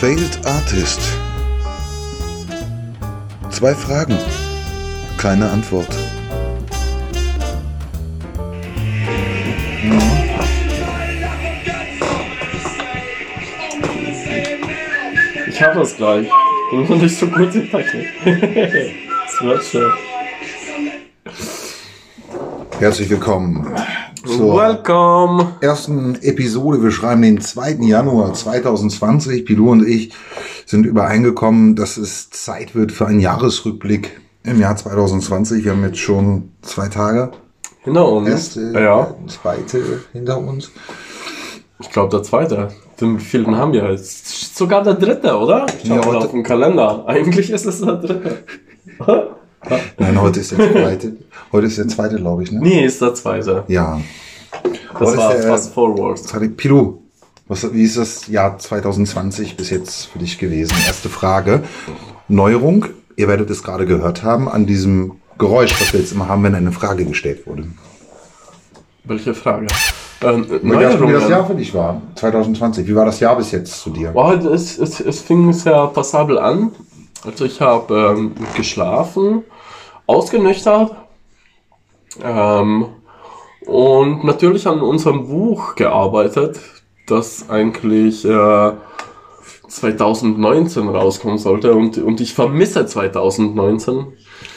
Failed Artist. Zwei Fragen, keine Antwort. Ich habe das gleich. Ich bin nicht so gut in Technik. das wird schon. Herzlich willkommen zur Welcome. ersten Episode. Wir schreiben den 2. Januar 2020. Pilou und ich sind übereingekommen, dass es Zeit wird für einen Jahresrückblick im Jahr 2020. Wir haben jetzt schon zwei Tage. Hinter uns. Erste, ja, zweite hinter uns. ich glaube der zweite. Den vierten haben wir jetzt. Sogar der dritte, oder? Ich Ja, heute- auf dem Kalender. Eigentlich ist es der dritte. Nein, heute ist der zweite. Heute ist der zweite, glaube ich, ne? nee, ist der zweite. Ja. Das war der- fast Forward. Zweite. Pilou, was, wie ist das Jahr 2020 bis jetzt für dich gewesen? Erste Frage. Neuerung. Ihr werdet es gerade gehört haben an diesem Geräusch, was wir jetzt immer haben, wenn eine Frage gestellt wurde. Welche Frage? Ähm, Wie das, wie das Neuerungen. Jahr für dich war, 2020. Wie war das Jahr bis jetzt zu dir? Wow, es, es, es fing sehr passabel an. Also ich habe ähm, geschlafen, ausgenüchtert ähm, und natürlich an unserem Buch gearbeitet, das eigentlich äh, 2019 rauskommen sollte und, und ich vermisse 2019.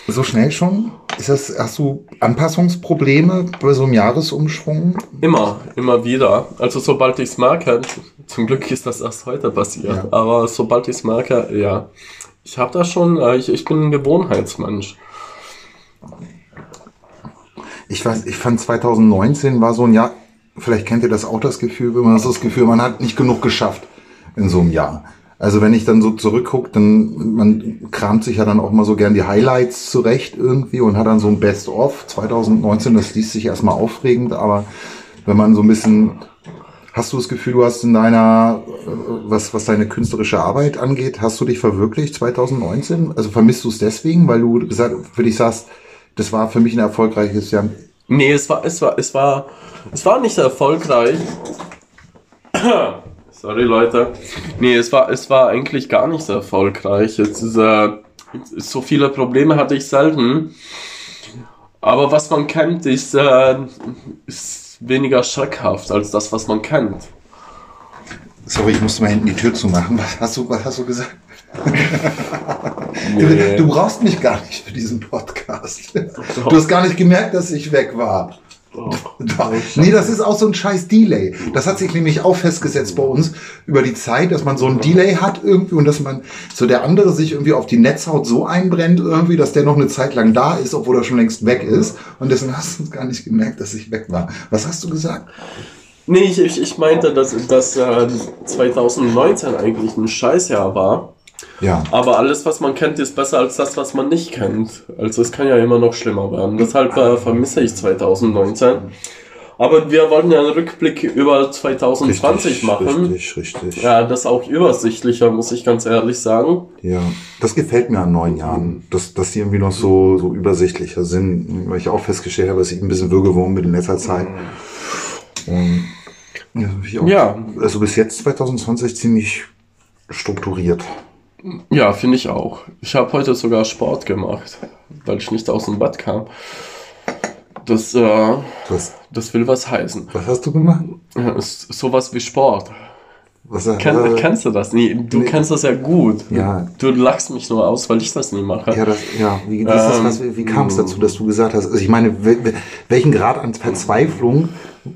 So schnell schon? Ist das, hast du Anpassungsprobleme bei so einem Jahresumschwung? Immer, immer wieder. Also sobald ich es merke, zum Glück ist das erst heute passiert, Ja. aber sobald ich es merke, ja. Ich habe da schon, äh, ich, ich bin ein Gewohnheitsmensch. Ich weiß, ich fand 2019 war so ein Jahr, vielleicht kennt ihr das auch das Gefühl, wenn man hat das Gefühl, man hat nicht genug geschafft in so einem Jahr. Also wenn ich dann so zurückgucke, dann man kramt sich ja dann auch mal so gern die Highlights zurecht irgendwie und hat dann so ein Best-of 2019, das liest sich erstmal aufregend, aber wenn man so ein bisschen Hast du das Gefühl, du hast in deiner, äh, was, was deine künstlerische Arbeit angeht, hast du dich verwirklicht 2019? Also vermisst du es deswegen, weil du gesagt, für dich sagst, das war für mich ein erfolgreiches Jahr. Nee, es war, es war, es war, es war nicht erfolgreich. Sorry, Leute. Nee, es war, es war eigentlich gar nicht so erfolgreich. Es ist, äh, so viele Probleme hatte ich selten. Aber was man kennt, ist, äh, ist weniger schreckhaft als das, was man kennt. Sorry, ich musste mal hinten die Tür zumachen. Was hast du, was hast du gesagt? Nee. Du brauchst mich gar nicht für diesen Podcast. Du hast gar nicht gemerkt, dass ich weg war. Doch. Nee, das ist auch so ein scheiß Delay. Das hat sich nämlich auch festgesetzt bei uns über die Zeit, dass man so ein Delay hat irgendwie und dass man so der andere sich irgendwie auf die Netzhaut so einbrennt irgendwie, dass der noch eine Zeit lang da ist, obwohl er schon längst weg ist. Und deswegen hast du gar nicht gemerkt, dass ich weg war. Was hast du gesagt? Nee, ich, ich, ich meinte, dass, dass äh, 2019 eigentlich ein Scheißjahr war. Ja. Aber alles, was man kennt, ist besser als das, was man nicht kennt. Also es kann ja immer noch schlimmer werden. Deshalb äh, vermisse ich 2019. Aber wir wollten ja einen Rückblick über 2020 machen. Richtig, richtig. Ja, das auch übersichtlicher, muss ich ganz ehrlich sagen. Ja, das gefällt mir an neun Jahren, dass, dass die irgendwie noch so, so übersichtlicher sind, weil ich auch festgestellt habe, dass ich ein bisschen Würgewurm bin in letzter Zeit. Und, ja, bin ich auch, Ja. Also bis jetzt 2020 ziemlich strukturiert. Ja, finde ich auch. Ich habe heute sogar Sport gemacht, weil ich nicht aus dem Bett kam. Das, äh, Was, das will was heißen. was hast du gemacht? Ja, ist sowas wie Sport. Was, Ken, äh, kennst du das? Nee, du nee. kennst das ja gut. Ja. Du lachst mich nur aus, weil ich das nie mache. ja, das, ja, wie, Ähm, wie kam es dazu, dass du gesagt hast, also ich meine, wel- wel- welchen Grad an Verzweiflung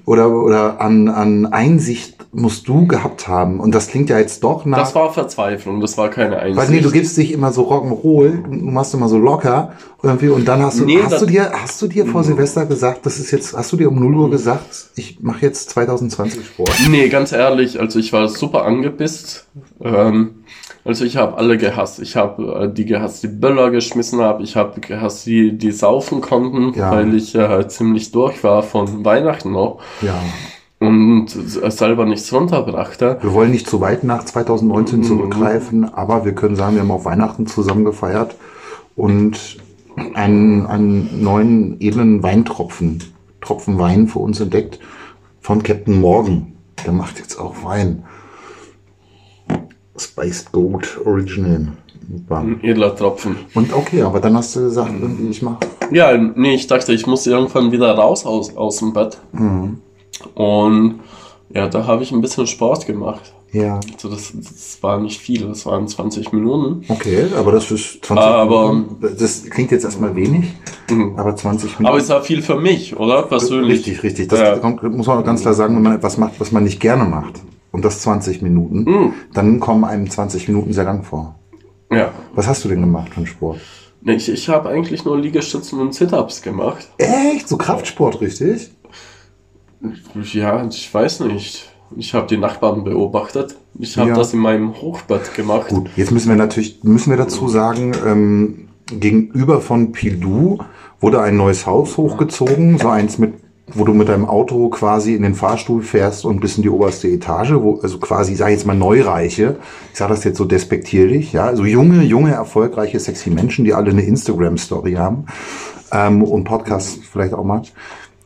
oder, oder an, an Einsicht musst du gehabt haben? Und das klingt ja jetzt doch nach... Das war Verzweiflung, das war keine Einsicht. Weil nee, du gibst dich immer so Rock'n'Roll, du machst immer so locker irgendwie und dann hast du, Nee, hast du dir, hast du dir vor Silvester gesagt, das ist jetzt, hast du dir um 0 Uhr gesagt, ich mache jetzt 2020 Sport? Nee, ganz ehrlich, also ich war super angepisst. Ähm, also ich habe alle gehasst. Ich habe äh, die gehasst, die Böller geschmissen habe. Ich habe gehasst, die, die saufen konnten, Ja. weil ich äh, ziemlich durch war von Weihnachten noch Ja. und selber nichts runterbrachte. Wir wollen nicht zu weit nach 2019 Mhm. zurückgreifen, aber wir können sagen, wir haben auf Weihnachten zusammen gefeiert und einen, einen neuen edlen Weintropfen, Tropfen Wein für uns entdeckt von Captain Morgan. Der macht jetzt auch Wein. Spiced Gold Original. Ein edler Tropfen. Und okay, aber dann hast du gesagt, irgendwie, ich mach. Ja, nee, ich dachte, ich muss irgendwann wieder raus aus, aus dem Bett. Und ja, da habe ich ein bisschen Sport gemacht. Ja. Also das, das war nicht viel, das waren 20 Minuten. Okay, aber das ist 20 Aber- Minuten. Das klingt jetzt erstmal wenig, aber 20 Minuten. Aber es war viel für mich, oder? Persönlich. Richtig, richtig. Das Ja. muss man ganz klar sagen, wenn man etwas macht, was man nicht gerne macht, und das 20 Minuten, Mhm. dann kommen einem 20 Minuten sehr lang vor. Ja. Was hast du denn gemacht für einen Sport? Ich, ich habe eigentlich nur Liegestützen und Sit-Ups gemacht. Echt? So Kraftsport, richtig? Ja, ich weiß nicht. Ich habe die Nachbarn beobachtet. Ich habe Ja. das in meinem Hochbett gemacht. Gut, jetzt müssen wir natürlich, müssen wir dazu sagen, ähm, gegenüber von Pilou wurde ein neues Haus hochgezogen, so eins mit, wo du mit deinem Auto quasi in den Fahrstuhl fährst und bis in die oberste Etage, wo, also quasi, sag ich jetzt mal Neureiche, ich sage das jetzt so despektierlich, ja, also junge, junge, erfolgreiche, sexy Menschen, die alle eine Instagram-Story haben ähm, und Podcasts vielleicht auch mal,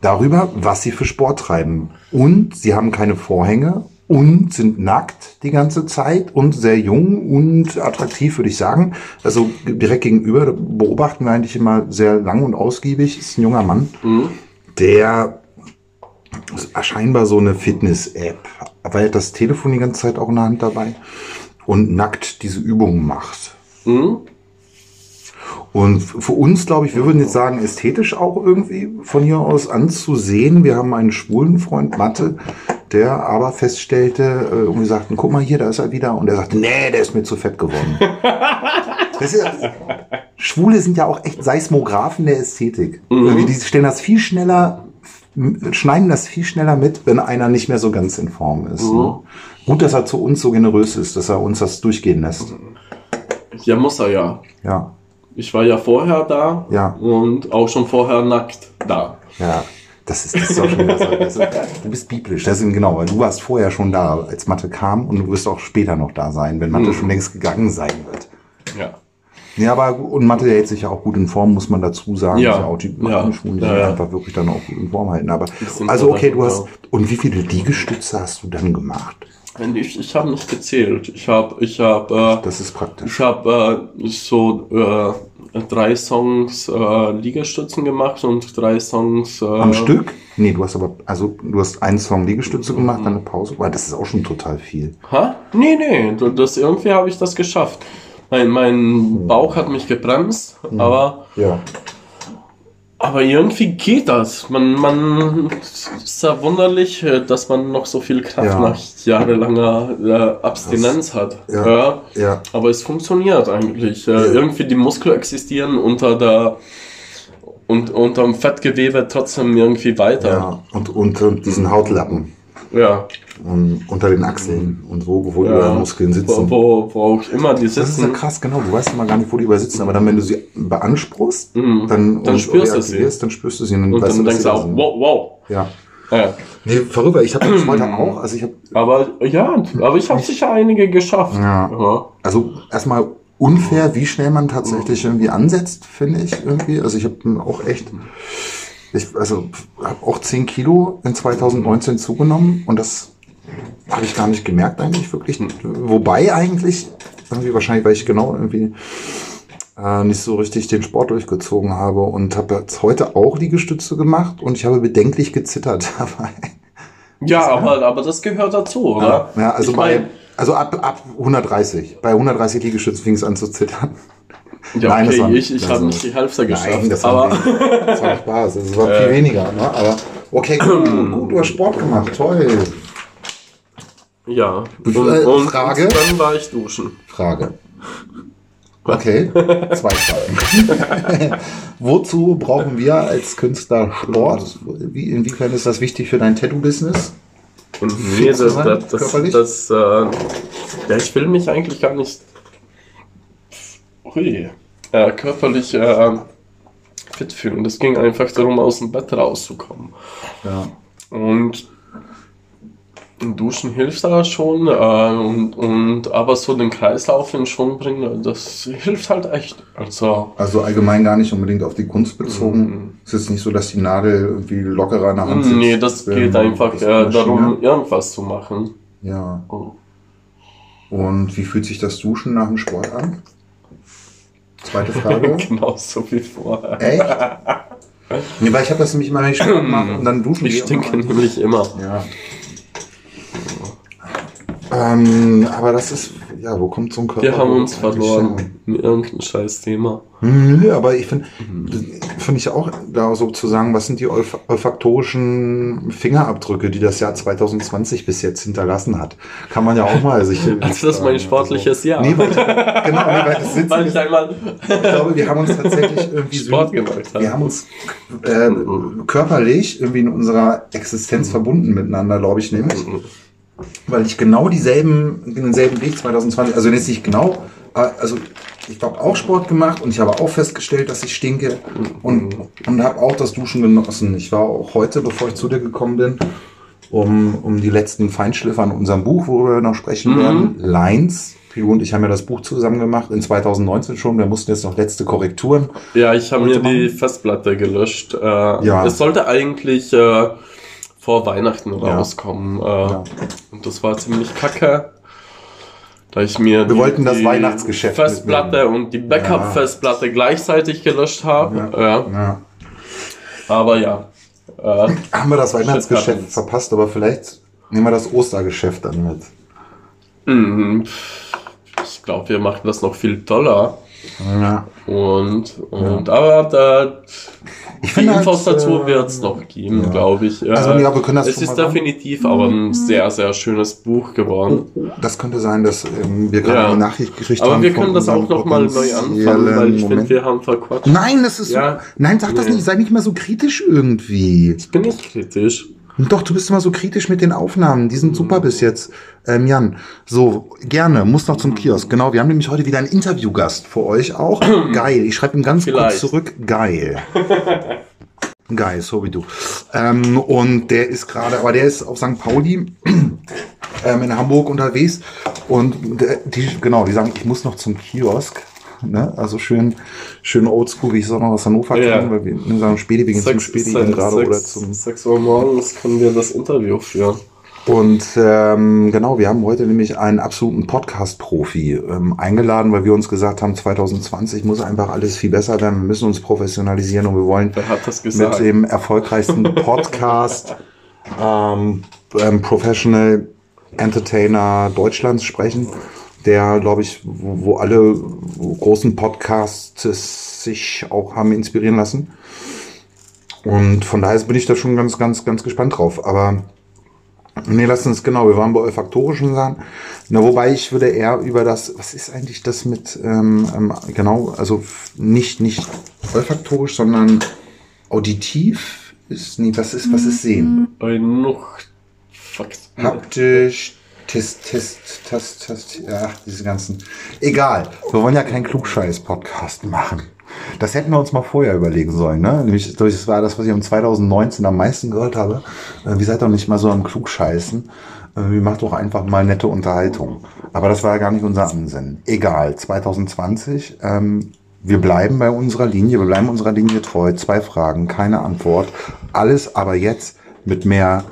darüber, was sie für Sport treiben. Und sie haben keine Vorhänge und sind nackt die ganze Zeit und sehr jung und attraktiv, würde ich sagen. Also direkt gegenüber beobachten wir eigentlich immer sehr lang und ausgiebig. Ist ein junger Mann, der scheinbar so eine Fitness-App, weil er hat das Telefon die ganze Zeit auch in der Hand dabei und nackt diese Übungen macht. Mhm. Und für uns, glaube ich, wir würden jetzt sagen, ästhetisch auch irgendwie von hier aus anzusehen. Wir haben einen schwulen Freund, Mathe, der aber feststellte äh, und wir sagten, guck mal hier, da ist er wieder. Und er sagte, nee, der ist mir zu fett geworden. das ist, Schwule sind ja auch echt Seismographen der Ästhetik. Irgendwie, Die stellen das viel schneller, schneiden das viel schneller mit, wenn einer nicht mehr so ganz in Form ist. Ne? Gut, dass er zu uns so generös ist, dass er uns das durchgehen lässt. Ja, muss er ja. Ja. Ich war ja vorher da Ja. und auch schon vorher nackt da. Ja, das ist, das ist auch schon wieder so. Das ist, du bist biblisch, das ist genau, weil du warst vorher schon da, als Mathe kam und du wirst auch später noch da sein, wenn Mathe schon längst gegangen sein wird. Ja. Ja, aber und Mathe hält sich ja auch gut in Form, muss man dazu sagen. Ja. Ist auch die Ja. Schulen, die Ja, ja. einfach wirklich dann auch gut in Form halten. Aber also okay, du hast. ja. Und wie viele Liegestütze hast du dann gemacht? Ich, ich habe nicht gezählt. Ich habe ich hab, äh, Das ist praktisch. ich hab, äh, so äh, drei Songs äh, Liegestützen gemacht und drei Songs äh, Am Stück? Nee, du hast aber, also du hast einen Song Liegestütze gemacht, dann eine Pause, weil das ist auch schon total viel. Ha? Nee, nee, das, irgendwie habe ich das geschafft. Mein, mein Bauch hat mich gebremst, aber, Ja. aber irgendwie geht das. Man, man ist ja wunderlich, äh, dass man noch so viel Kraft Ja. nach jahrelanger äh, Abstinenz hat. Ja. Ja. Aber es funktioniert eigentlich. Äh, Irgendwie die Muskeln existieren unter der und unterm Fettgewebe trotzdem irgendwie weiter. Ja. Und, und diesen Hautlappen. Ja. Um, unter den Achseln und wo, wo ja. überall Muskeln sitzen. Wo, wo, wo auch immer die Das ist ja sitzen. krass, genau. Du weißt immer gar nicht, wo die überall sitzen, aber dann, wenn du sie beanspruchst, Mhm. dann, Dann und spürst du sie. dann spürst du sie und dann Und weißt dann du, denkst du auch, sind. wow, wow. Ja. Ja. Nee, verrückt. Ich habe das heute auch. Also ich habe Aber ja, aber ich habe sicher einige geschafft. Ja. Ja. Also erstmal unfair, wie schnell man tatsächlich irgendwie ansetzt, finde ich irgendwie. Also ich habe auch echt, ich also habe auch 10 Kilo in 2019 zugenommen und das habe ich gar nicht gemerkt eigentlich wirklich. Wobei eigentlich, irgendwie wahrscheinlich, weil ich genau irgendwie äh, nicht so richtig den Sport durchgezogen habe und habe jetzt heute auch Liegestütze gemacht und ich habe bedenklich gezittert dabei. Ja, aber, aber das gehört dazu, oder? Ja, also ich bei, also ab, ab 130. Bei 130 Liegestützen fing es an zu zittern. ja, Nein, das okay, war- ich, ich das habe nicht die Hälfte geschafft. Nein, das war, aber wenig. das war Spaß. Das war viel weniger. Ne? Aber okay, gut, gut, du hast Sport gemacht. Toll. Ja. Und, Äh, und Frage? dann war ich duschen. Frage. Okay, zwei Fragen. Wozu brauchen wir als Künstler Sport? Wie, inwiefern ist das wichtig für dein Tattoo-Business? Und nee, das, das, das, körperlich? das äh, ja, ich will mich eigentlich gar nicht hui, äh, körperlich äh, fit fühlen. Das ging einfach darum, aus dem Bett rauszukommen. Ja. Und Duschen hilft da schon, äh, und, und aber so den Kreislauf in Schwung bringen, das hilft halt echt. Also, Also allgemein gar nicht unbedingt auf die Kunst bezogen. Es ist nicht so, dass die Nadel irgendwie lockerer in der Hand sitzt. nee, das wenn geht einfach äh, darum, irgendwas zu machen. Ja. Und wie fühlt sich das Duschen nach dem Sport an? Zweite Frage. Genauso wie vorher. Echt? Nee, weil ich habe das nämlich immer, wenn ich Sport mache und dann duschen Ich stinke nämlich immer. Ja. Ähm, aber das ist, ja, wo kommt so ein Körper? Wir haben uns verloren her? mit irgendeinem scheiß Thema. Nö, aber ich finde, Mhm. finde ich auch da sozusagen, was sind die olf olfaktorischen Fingerabdrücke, die das Jahr 2020 bis jetzt hinterlassen hat? Kann man ja auch mal sich. Also das ist mein sportliches Jahr. Nee, weil, genau, nee, weil das sitzen, Weil ich einmal ich glaube, wir haben uns tatsächlich irgendwie Sport gemacht wir haben uns äh, körperlich irgendwie in unserer Existenz verbunden miteinander, glaube ich, nämlich. Weil ich genau dieselben, denselben Weg 2020, also jetzt nicht genau, also ich habe auch Sport gemacht und ich habe auch festgestellt, dass ich stinke und, und habe auch das Duschen genossen. Ich war auch heute, bevor ich zu dir gekommen bin, um, um die letzten Feinschliffe an unserem Buch, worüber wir noch sprechen Mhm. werden, Lines. Pilu und ich haben ja das Buch zusammen gemacht, in 2019 schon. Wir mussten jetzt noch letzte Korrekturen Ja, ich habe mir die. Festplatte gelöscht. Äh, Ja. Es sollte eigentlich äh, vor Weihnachten Ja. rauskommen. Äh, Ja. Und das war ziemlich kacke. Da ich mir Wir wollten das Weihnachtsgeschäft Festplatte mitnehmen. und die Backup-Festplatte gleichzeitig gelöscht habe. Ja. Ja. Aber ja. Äh, Haben wir das Weihnachtsgeschäft verpasst, aber vielleicht nehmen wir das Ostergeschäft dann mit. mhm. ich glaube, wir machen das noch viel toller. Ja. Und, und aber da, Ich die finde Infos halt, dazu äh, wird es noch geben, ja. glaube ich. Also, ja, wir können das es schon ist mal sagen. definitiv aber ein sehr, sehr schönes Buch geworden. Das könnte sein, dass ähm, wir gerade Ja. eine Nachricht gekriegt haben. Aber wir können das auch unserem noch mal neu anfangen, weil ich finde, wir haben verquatscht. Nein, das ist Ja. so. Nein, sag das nicht. Sei nicht mal so kritisch irgendwie. Ich bin nicht kritisch. Doch, du bist immer so kritisch mit den Aufnahmen. Die sind super bis jetzt. Ähm, Jan, so, gerne, muss noch zum Kiosk. Genau, wir haben nämlich heute wieder einen Interviewgast für euch auch. Geil. Ich schreibe ihm ganz Vielleicht. kurz zurück. Geil. Geil, so wie du. Ähm, und der ist gerade, aber der ist auf St. Pauli ähm, in Hamburg unterwegs. Und der, die, genau, die sagen, ich muss noch zum Kiosk. Ne? Also schön, schön oldschool, wie ich es auch noch aus Hannover Ja. kenne, weil wir ne, sagen Späti, wir gehen zum Späti sechs, gerade oder sechs, zum 6 Uhr morgens können wir das Interview führen. Und ähm, genau, wir haben heute nämlich einen absoluten Podcast-Profi ähm, eingeladen, weil wir uns gesagt haben, 2020 muss einfach alles viel besser werden. Wir müssen uns professionalisieren und wir wollen mit dem erfolgreichsten Podcast ähm, ähm, Professional Entertainer Deutschlands sprechen, der, glaube ich, wo, wo alle großen Podcasts sich auch haben inspirieren lassen. Und von daher bin ich da schon ganz, ganz, ganz gespannt drauf. Aber nee, lass uns genau, wir waren bei olfaktorischen Sachen. Na, wobei ich würde eher über das, was ist eigentlich das mit, ähm, ähm, genau, also nicht, nicht olfaktorisch, sondern auditiv ist, nee, was ist, was ist sehen? Äh, noch. Fuck. Haptisch, Test, Test, Test, Test, ja, diese ganzen. Egal, wir wollen ja keinen Klugscheiß-Podcast machen. Das hätten wir uns mal vorher überlegen sollen, ne? Nämlich, das war das, was ich um 2019 am meisten gehört habe. Äh, Wie seid doch nicht mal so am Klugscheißen? Äh, Wie macht doch einfach mal nette Unterhaltung. Aber das war ja gar nicht unser Ansinnen. Egal, 2020, ähm, wir bleiben bei unserer Linie, wir bleiben unserer Linie treu. Zwei Fragen, keine Antwort. Alles aber jetzt mit mehr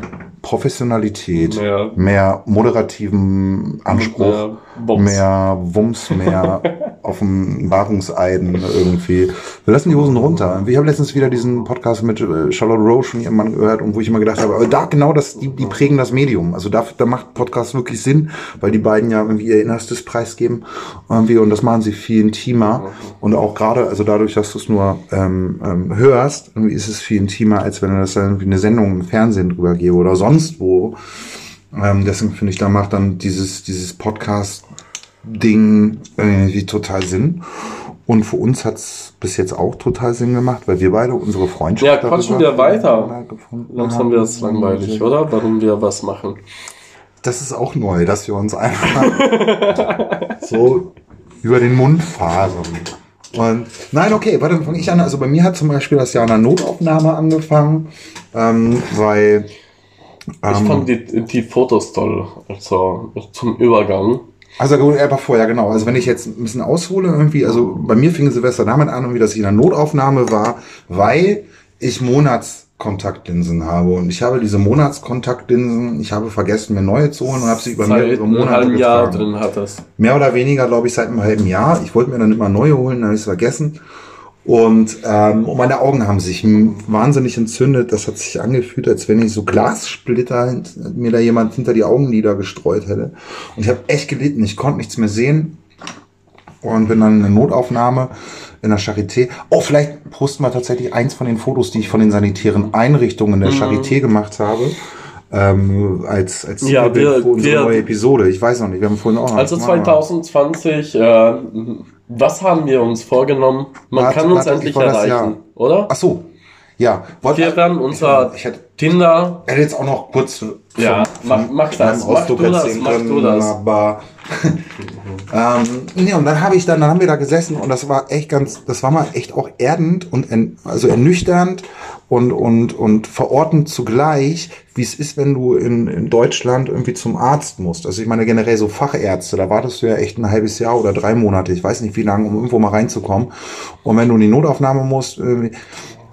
Professionalität, Mehr- mehr moderativen Anspruch, Mehr Bums. mehr Wumms, mehr Offenbarungseiden irgendwie. Wir lassen die Hosen runter. Ich habe letztens wieder diesen Podcast mit äh, Charlotte Roche von ihrem Mann gehört und wo ich immer gedacht habe, aber da genau das, die, die prägen das Medium. Also da, da macht Podcast wirklich Sinn, weil die beiden ja irgendwie ihr Innerstes preisgeben irgendwie und das machen sie viel intimer und auch gerade, also dadurch, dass du es nur ähm, ähm, hörst, irgendwie ist es viel intimer, als wenn das dann irgendwie eine Sendung im Fernsehen drüber gäbe oder sonst wo. Ähm, deswegen finde ich, da macht dann dieses, dieses Podcast-Ding irgendwie total Sinn. Und für uns hat es bis jetzt auch total Sinn gemacht, weil wir beide unsere Freundschaft. Ja, quatschen wir weiter. gefunden Langsam wird es langweilig, oder? Warum wir was machen. Das ist auch neu, dass wir uns einfach so über den Mund fahren. Und nein, okay, warte, dann fange ich an. Also bei mir hat zum Beispiel das Jahr einer Notaufnahme angefangen, ähm, weil Ich ähm, fand die, die Fotos toll. Also zum Übergang. Also gut, einfach vorher, genau. Also wenn ich jetzt ein bisschen aushole irgendwie, also bei mir fing Silvester damit an, irgendwie, dass ich in einer Notaufnahme war, weil ich monats Monatskontaktlinsen habe. Und ich habe diese Monatskontaktlinsen, ich habe vergessen, mir neue zu holen und habe sie über Seit mehrere einem Monate Jahr getragen. drin hat das. Mehr oder weniger, glaube ich, seit einem halben Jahr. Ich wollte mir dann immer neue holen, dann habe ich es vergessen. Und ähm, und meine Augen haben sich wahnsinnig entzündet. Das hat sich angefühlt, als wenn ich so Glassplitter mir da jemand hinter die Augenlider gestreut hätte. Und ich habe echt gelitten. Ich konnte nichts mehr sehen und bin dann in der Notaufnahme in der Charité. Oh, vielleicht posten wir tatsächlich eins von den Fotos, die ich von den sanitären Einrichtungen der Charité gemacht habe. Ähm, als als Ja, wir- für unsere wir- neue Episode. Ich weiß noch nicht, wir haben vorhin auch noch Also Ah. 2020, äh, was haben wir uns vorgenommen? Man Warte, kann uns endlich erreichen, oder? Ach so. Ja. Wollt- Wir werden unser Ich hätte, Tinder. hätte jetzt auch noch kurz Ja, mach- mach das, mach du das, mach du das. Aber ähm, nee, und dann habe ich dann, dann haben wir da gesessen und das war echt ganz, das war mal echt auch erdend und en, also ernüchternd und und und verortend zugleich, wie es ist, wenn du in, in Deutschland irgendwie zum Arzt musst. Also ich meine generell so Fachärzte, da wartest du ja echt ein halbes Jahr oder drei Monate, ich weiß nicht wie lange, um irgendwo mal reinzukommen. Und wenn du in die Notaufnahme musst, irgendwie,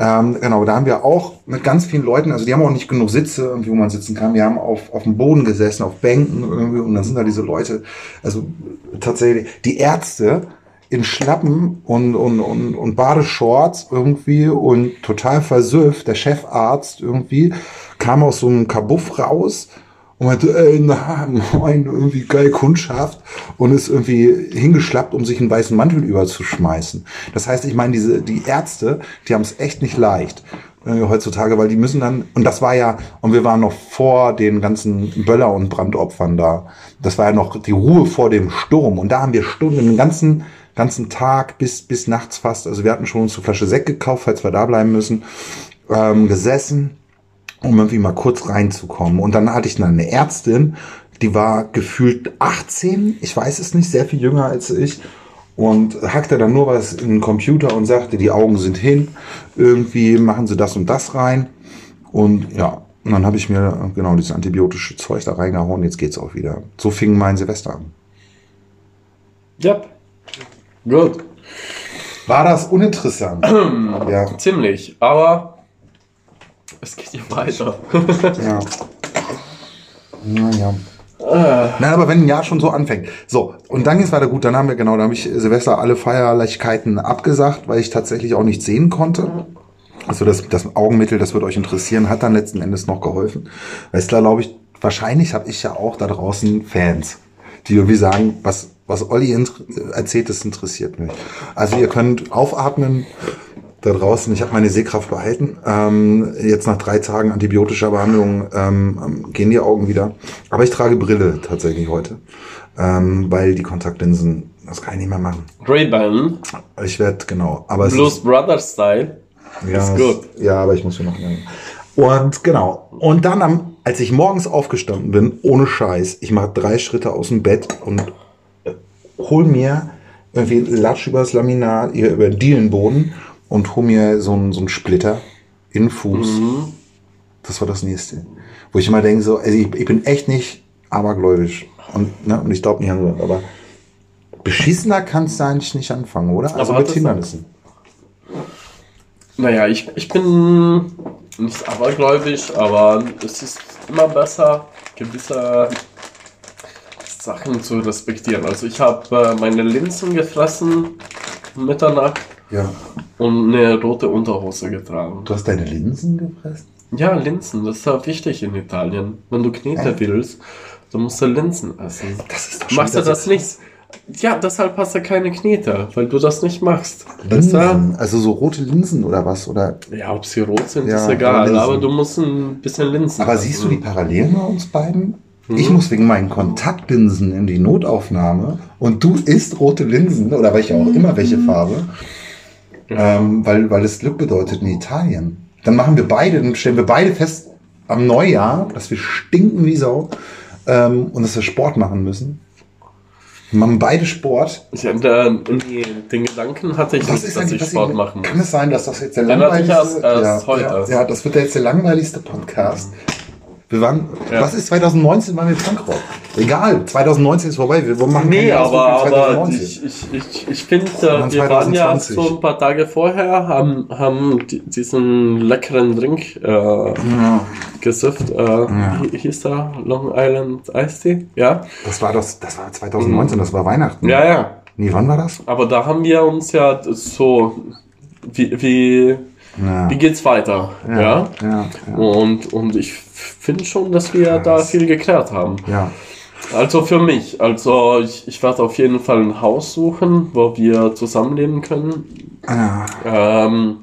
ähm, genau, da haben wir auch mit ganz vielen Leuten, also die haben auch nicht genug Sitze, irgendwie, wo man sitzen kann. Wir haben auf, auf dem Boden gesessen, auf Bänken irgendwie, und dann sind da diese Leute, also tatsächlich, die Ärzte in Schlappen und, und, und, und Badeshorts irgendwie und total versüfft, der Chefarzt irgendwie, kam aus so einem Kabuff raus und meinte, ey, na, moin, irgendwie geil Kundschaft und ist irgendwie hingeschlappt, um sich einen weißen Mantel überzuschmeißen. Das heißt, ich meine, diese, die Ärzte, die haben es echt nicht leicht äh, heutzutage, weil die müssen dann, und das war ja, und wir waren noch vor den ganzen Böller- und Brandopfern da. Das war ja noch die Ruhe vor dem Sturm. Und da haben wir Stunden, den ganzen, ganzen Tag bis, bis nachts fast, also wir hatten schon uns eine Flasche Sekt gekauft, falls wir da bleiben müssen, ähm, gesessen um irgendwie mal kurz reinzukommen. Und dann hatte ich dann eine Ärztin, die war gefühlt 18, ich weiß es nicht, sehr viel jünger als ich. Und hackte dann nur was in den Computer und sagte, die Augen sind hin, irgendwie machen sie das und das rein. Und ja, und dann habe ich mir genau dieses antibiotische Zeug da reingehauen, jetzt geht's auch wieder. So fing mein Silvester an. Yep. Gut. War das uninteressant? ja, Ziemlich. Aber es geht ja weiter. ja. Naja. Nein, aber wenn ein Jahr schon so anfängt. So, und dann geht's weiter gut. Dann haben wir, genau, da habe ich Silvester alle Feierlichkeiten abgesagt, weil ich tatsächlich auch nicht sehen konnte. Also das, das Augenmittel, das wird euch interessieren, hat dann letzten Endes noch geholfen. Weißt du, glaube ich, wahrscheinlich habe ich ja auch da draußen Fans, die irgendwie sagen, was, was Olli erzählt, das interessiert mich. Also ihr könnt aufatmen da draußen. Ich habe meine Sehkraft behalten. Ähm, jetzt nach drei Tagen antibiotischer Behandlung ähm, gehen die Augen wieder. Aber ich trage Brille tatsächlich heute, ähm, weil die Kontaktlinsen, das kann ich nicht mehr machen. Ray-Ban, Ich werde, genau. Aber es Blues ist, Brothers Style. ja, ist es- gut. Ja, aber ich muss hier noch. Und genau. Und dann, am, als ich morgens aufgestanden bin, ohne Scheiß, ich mache drei Schritte aus dem Bett und äh, hol mir irgendwie Latsch übers Laminat, hier über den Dielenboden und hol mir so einen, so einen Splitter in den Fuß. Mhm. Das war das nächste. Wo ich immer denke, so, also ich, ich bin echt nicht abergläubisch. Und, ne, und ich glaube nicht an so, aber beschissener kannst du eigentlich nicht anfangen, oder? Also mit Hindernissen. Naja, ich, ich bin nicht abergläubisch, aber es ist immer besser, gewisse Sachen zu respektieren. Also ich habe äh, meine Linsen gefressen Mitternacht Ja. und eine rote Unterhose getragen. Du hast deine Linsen gepresst? Ja, Linsen, das ist ja wichtig in Italien. Wenn du Knete Äh? willst, dann musst du Linsen essen. Das ist doch schon Machst du das so nicht? Ja, deshalb hast du keine Knete, weil du das nicht machst. Linsen, also so rote Linsen oder was? Oder, Ja, ob sie rot sind, Ja, ist egal, aber du musst ein bisschen Linsen aber essen. siehst du die Parallelen bei uns beiden? Ich muss wegen meinen Kontaktlinsen in die Notaufnahme und du isst rote Linsen oder welche auch immer, welche Farbe, ähm, weil, weil es Glück bedeutet in Italien. Dann machen wir beide, dann stellen wir beide fest am Neujahr, dass wir stinken wie Sau ähm, und dass wir Sport machen müssen. Wir machen beide Sport. Ja, der, nee, den Gedanken hatte ich nicht, dass ich Sport ich- machen muss. Kann es sein, dass das jetzt der ich langweiligste erst- erst ja. Ja, ja, das wird jetzt der langweiligste Podcast. Wir waren, Ja. was ist 2019? Waren wir Punkrock. Egal, 2019 ist vorbei. Wir machen Nee, aber, aber ich, ich, ich, ich finde, äh, wir waren ja 2020. so ein paar Tage vorher, haben, haben die, diesen leckeren Drink äh, Ja, gesifft. Äh, hi- Hieß da Long Island Iced Tea? Ja? das war das, das war 2019, das war Weihnachten. Ja, ja. Nee, wann war das? Aber da haben wir uns ja so, wie, wie, Ja. wie geht's weiter? Ja. ja, ja. Und, und ich finde schon, dass wir da viel geklärt haben. ja. Also für mich, also ich, ich werde auf jeden Fall ein Haus suchen, wo wir zusammenleben können. ja. Ähm,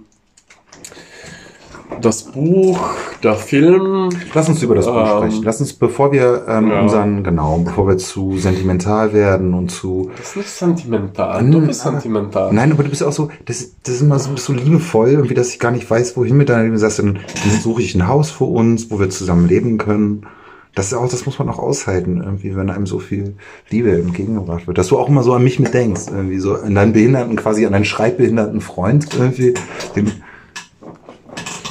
das Buch, der Film, Lass uns über das Buch Ähm, sprechen. Lass uns, bevor wir ähm, ja. unseren, genau, bevor wir zu sentimental werden und zu. das ist nicht sentimental. Du bist sentimental. Nein, aber du bist auch so, das, das ist immer so, so liebevoll, irgendwie, dass ich gar nicht weiß, wohin mit deiner Liebe. Sagst, dann, suche ich ein Haus für uns, wo wir zusammen leben können. Das ist auch, das muss man auch aushalten, irgendwie, wenn einem so viel Liebe entgegengebracht wird. Dass du auch immer so an mich mit denkst, irgendwie, so an deinen Behinderten, quasi an deinen schreibbehinderten Freund, irgendwie. Den,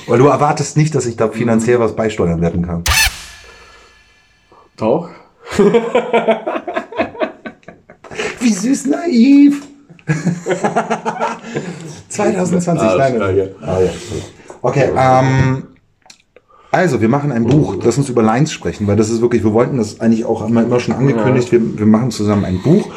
weil du erwartest nicht, dass ich da finanziell was beisteuern werden kann. Doch. Wie süß naiv. 2020, Ah, nein. Ah, ja. Okay, ähm, also wir machen ein Buch, lass uns über Lines sprechen, weil das ist wirklich, wir wollten das eigentlich auch immer, schon angekündigt, wir, wir machen zusammen ein Buch.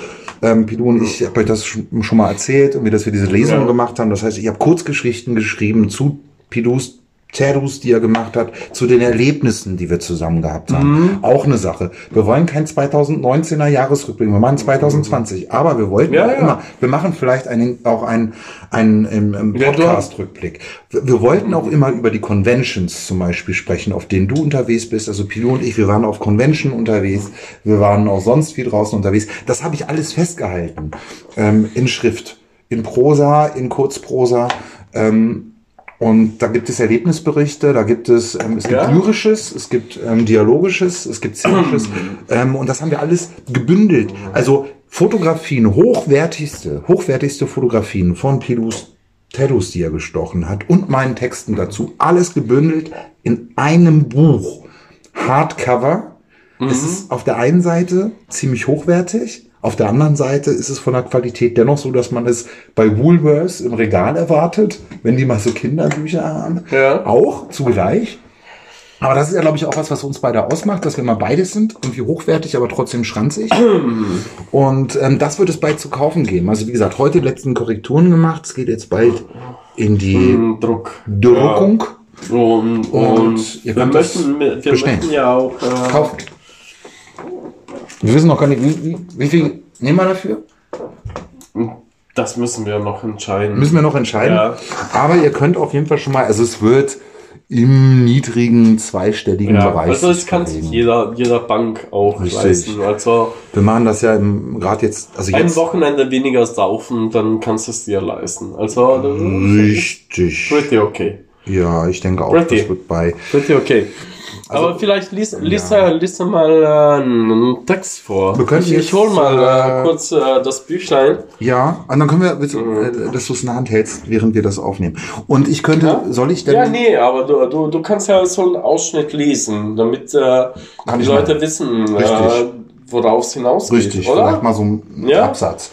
Ähm, Pidu und ich, habe euch das schon, mal erzählt, irgendwie, dass wir diese Lesung Ja. gemacht haben. Das heißt, ich habe Kurzgeschichten geschrieben zu Pidus Tattoos, die er gemacht hat, zu den Erlebnissen, die wir zusammen gehabt haben. Mhm. Auch eine Sache. Wir wollen kein 2019er Jahresrückblick, wir machen 2020. Aber wir wollten Ja, auch ja. immer, wir machen vielleicht einen, auch einen, einen im Ja, du- Podcast-Rückblick. Wir, wollten auch immer über die Conventions zum Beispiel sprechen, auf denen du unterwegs bist. Also Pilo und ich, wir waren auf Convention unterwegs, wir waren auch sonst wie draußen unterwegs. Das habe ich alles festgehalten. Ähm, in Schrift, in Prosa, in Kurzprosa. Ähm, und da gibt es Erlebnisberichte, da gibt es, ähm, es gibt Ja. lyrisches, es gibt ähm, dialogisches, es gibt szenisches. ähm, und das haben wir alles gebündelt. Also Fotografien, hochwertigste, hochwertigste Fotografien von Pilus Tattoos, die er gestochen hat und meinen Texten dazu. Alles gebündelt in einem Buch. Hardcover. Es ist auf der einen Seite ziemlich hochwertig. Auf der anderen Seite ist es von der Qualität dennoch so, dass man es bei Woolworths im Regal erwartet, wenn die mal so Kinderbücher haben. Ja. Auch zugleich. Aber das ist ja, glaube ich, auch was, was uns beide ausmacht, dass wir mal beides sind. Irgendwie hochwertig, aber trotzdem schranzig. Und ähm, das wird es bald zu kaufen geben. Also wie gesagt, heute die letzten Korrekturen gemacht. Es geht jetzt bald in die Ein Druck. Druckung. Ja. Und, Und und ihr wir, möchten, wir bestellen. möchten ja auch. Äh, Kaufen. Wir wissen noch gar nicht, wie, wie, wie viel nehmen wir dafür? das müssen wir noch entscheiden. Müssen wir noch entscheiden. Ja. Aber ihr könnt auf jeden Fall schon mal, also es wird im niedrigen zweistelligen ja, Bereich. also es sich kann sich jeder, jeder Bank auch Richtig. leisten. Also Wir machen das ja gerade jetzt, also ein jetzt Wochenende weniger saufen, dann kannst du es dir leisten. Also das richtig. pretty okay. Ja, ich denke auch, Pretty. das wird bei. Pretty okay. Also, Aber vielleicht liest, liest, er, liest er mal äh, einen Text vor. Wir können ich, jetzt, ich hol mal äh, äh, kurz äh, das Büchlein. Ja, und dann können wir, bitte, äh, dass du es in der Hand hältst, während wir das aufnehmen. Und ich könnte, Ja? soll ich denn? Ja, nee, aber du, du, du kannst ja so einen Ausschnitt lesen, damit äh, die Leute mal. wissen, äh, worauf es hinausgeht. Richtig, oder? vielleicht mal so einen Ja. Absatz.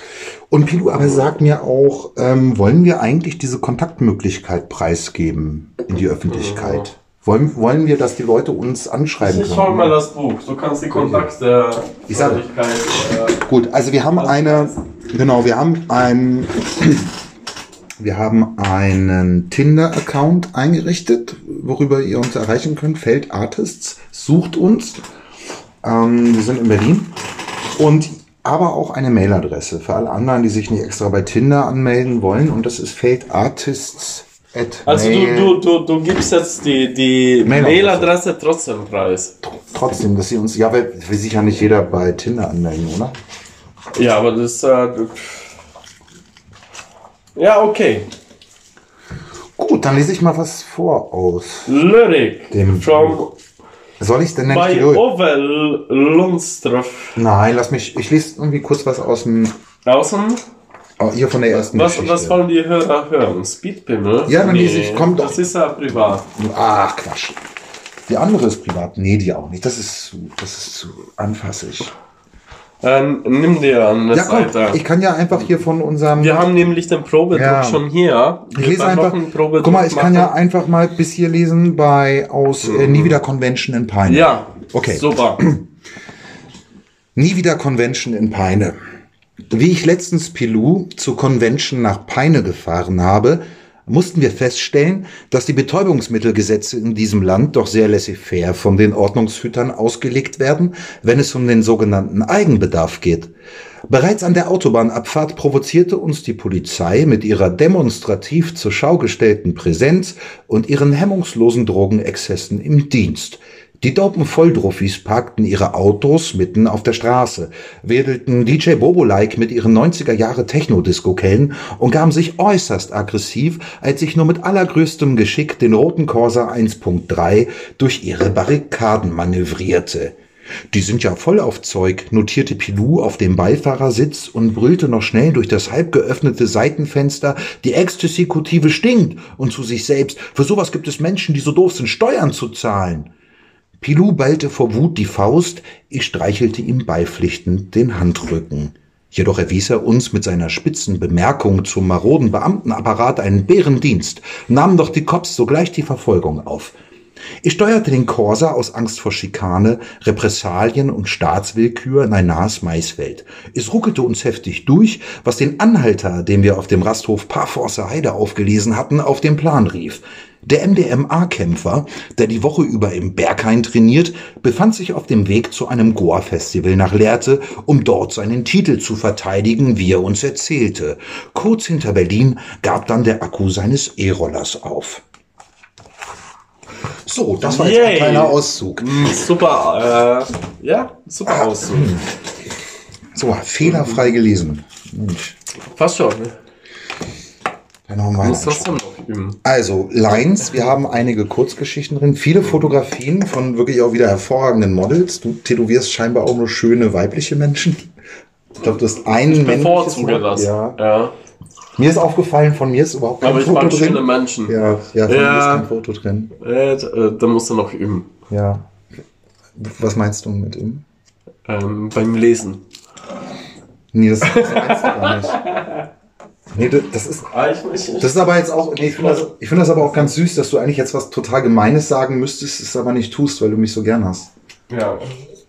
Und Pilu, aber sag mir auch, ähm, wollen wir eigentlich diese Kontaktmöglichkeit preisgeben in die Öffentlichkeit? Wollen, wollen wir, dass die Leute uns anschreiben Ich können? hol mal das Buch. Du kannst die Kontakte. Ich sage. Äh, Gut, also wir haben eine, genau, wir haben ein, wir haben einen Tinder-Account eingerichtet, worüber ihr uns erreichen könnt. Feld Artists, sucht uns. Ähm, wir sind in Berlin. Und aber auch eine Mailadresse für alle anderen, die sich nicht extra bei Tinder anmelden wollen. Und das ist feldartists at also mail. du, du, du, du gibst jetzt die, die Mailadresse. Mailadresse trotzdem preis. Trotzdem, dass sie uns, ja, weil will sich ja nicht jeder bei Tinder anmelden, oder? Ja, aber das. Äh, ja, okay. Gut, dann lese ich mal was vor aus. Lyric Dem- from Soll ich denn die Ovel Lundström. Nein, lass mich. Ich lese irgendwie kurz was aus dem. Außen? Oh, hier von der ersten Was, Geschichte. was wollen die Hörer hören? Speedbimmel? Ja, dann lese ich, komm doch. Das ist ja privat. Ach, Quatsch. Die andere ist privat. Nee, die auch nicht. Das ist zu, das ist zu anfassig. Ähm, nimm dir eine Ja, komm, Seite. ich kann ja einfach hier von unserem. Wir haben nämlich den Probedruck Ja. schon hier. Ich lese einfach. Guck mal, ich kann ja machen. einfach mal bis hier lesen bei aus äh, Nie wieder Convention in Peine. Ja, Okay. super. Nie wieder Convention in Peine. Wie ich letztens Pilou zur Convention nach Peine gefahren habe, mussten wir feststellen, dass die Betäubungsmittelgesetze in diesem Land doch sehr laissez-faire von den Ordnungshütern ausgelegt werden, wenn es um den sogenannten Eigenbedarf geht. Bereits an der Autobahnabfahrt provozierte uns die Polizei mit ihrer demonstrativ zur Schau gestellten Präsenz und ihren hemmungslosen Drogenexzessen im Dienst. Die Volldruffis parkten ihre Autos mitten auf der Straße, wedelten DJ Bobo-like mit ihren 90er Jahre Techno-Disco-Kellen und gaben sich äußerst aggressiv, als ich nur mit allergrößtem Geschick den roten Corsa 1.3 durch ihre Barrikaden manövrierte. Die sind ja voll auf Zeug, notierte Pilou auf dem Beifahrersitz und brüllte noch schnell durch das halb geöffnete Seitenfenster, die Ecstasy-Kutive stinkt und zu sich selbst, für sowas gibt es Menschen, die so doof sind, Steuern zu zahlen. Pilou ballte vor Wut die Faust, ich streichelte ihm beipflichtend den Handrücken. Jedoch erwies er uns mit seiner spitzen Bemerkung zum maroden Beamtenapparat einen Bärendienst, nahmen doch die Cops sogleich die Verfolgung auf. Ich steuerte den Corsa aus Angst vor Schikane, Repressalien und Staatswillkür in ein nahes Maisfeld. Es ruckelte uns heftig durch, was den Anhalter, den wir auf dem Rasthof Parforce Heide aufgelesen hatten, auf den Plan rief. Der MDMA-Kämpfer, der die Woche über im Berghain trainiert, befand sich auf dem Weg zu einem Goa-Festival nach Lehrte, um dort seinen Titel zu verteidigen, wie er uns erzählte. Kurz hinter Berlin gab dann der Akku seines E-Rollers auf. So, das war jetzt ein Yay. kleiner Auszug. Mm, Super, äh, ja, super Ah. Auszug. So, fehlerfrei gelesen. Mensch, Fast schon. Ne? dann haben wir Muss einen das dann noch üben. Also, Lines, wir haben einige Kurzgeschichten drin, viele Fotografien von wirklich auch wieder hervorragenden Models. Du tätowierst scheinbar auch nur schöne weibliche Menschen. Ich glaube, du hast einen männliches Bevorzuge das. Ja. ja. Mir ist aufgefallen, von mir ist überhaupt kein Aber ich Foto mag drin. schöne Menschen. Ja, ja, von mir Ja. ist kein Foto drin. Äh, da musst du noch üben. Ja. Was meinst du mit ihm? Ähm, beim Lesen. Nee, das, das meinst du gar nicht. Nee, das- ist, Ah, das ist aber jetzt auch, nee, ich finde das, ich finde das aber auch ganz süß, dass du eigentlich jetzt was total Gemeines sagen müsstest, es aber nicht tust, weil du mich so gern hast. ja.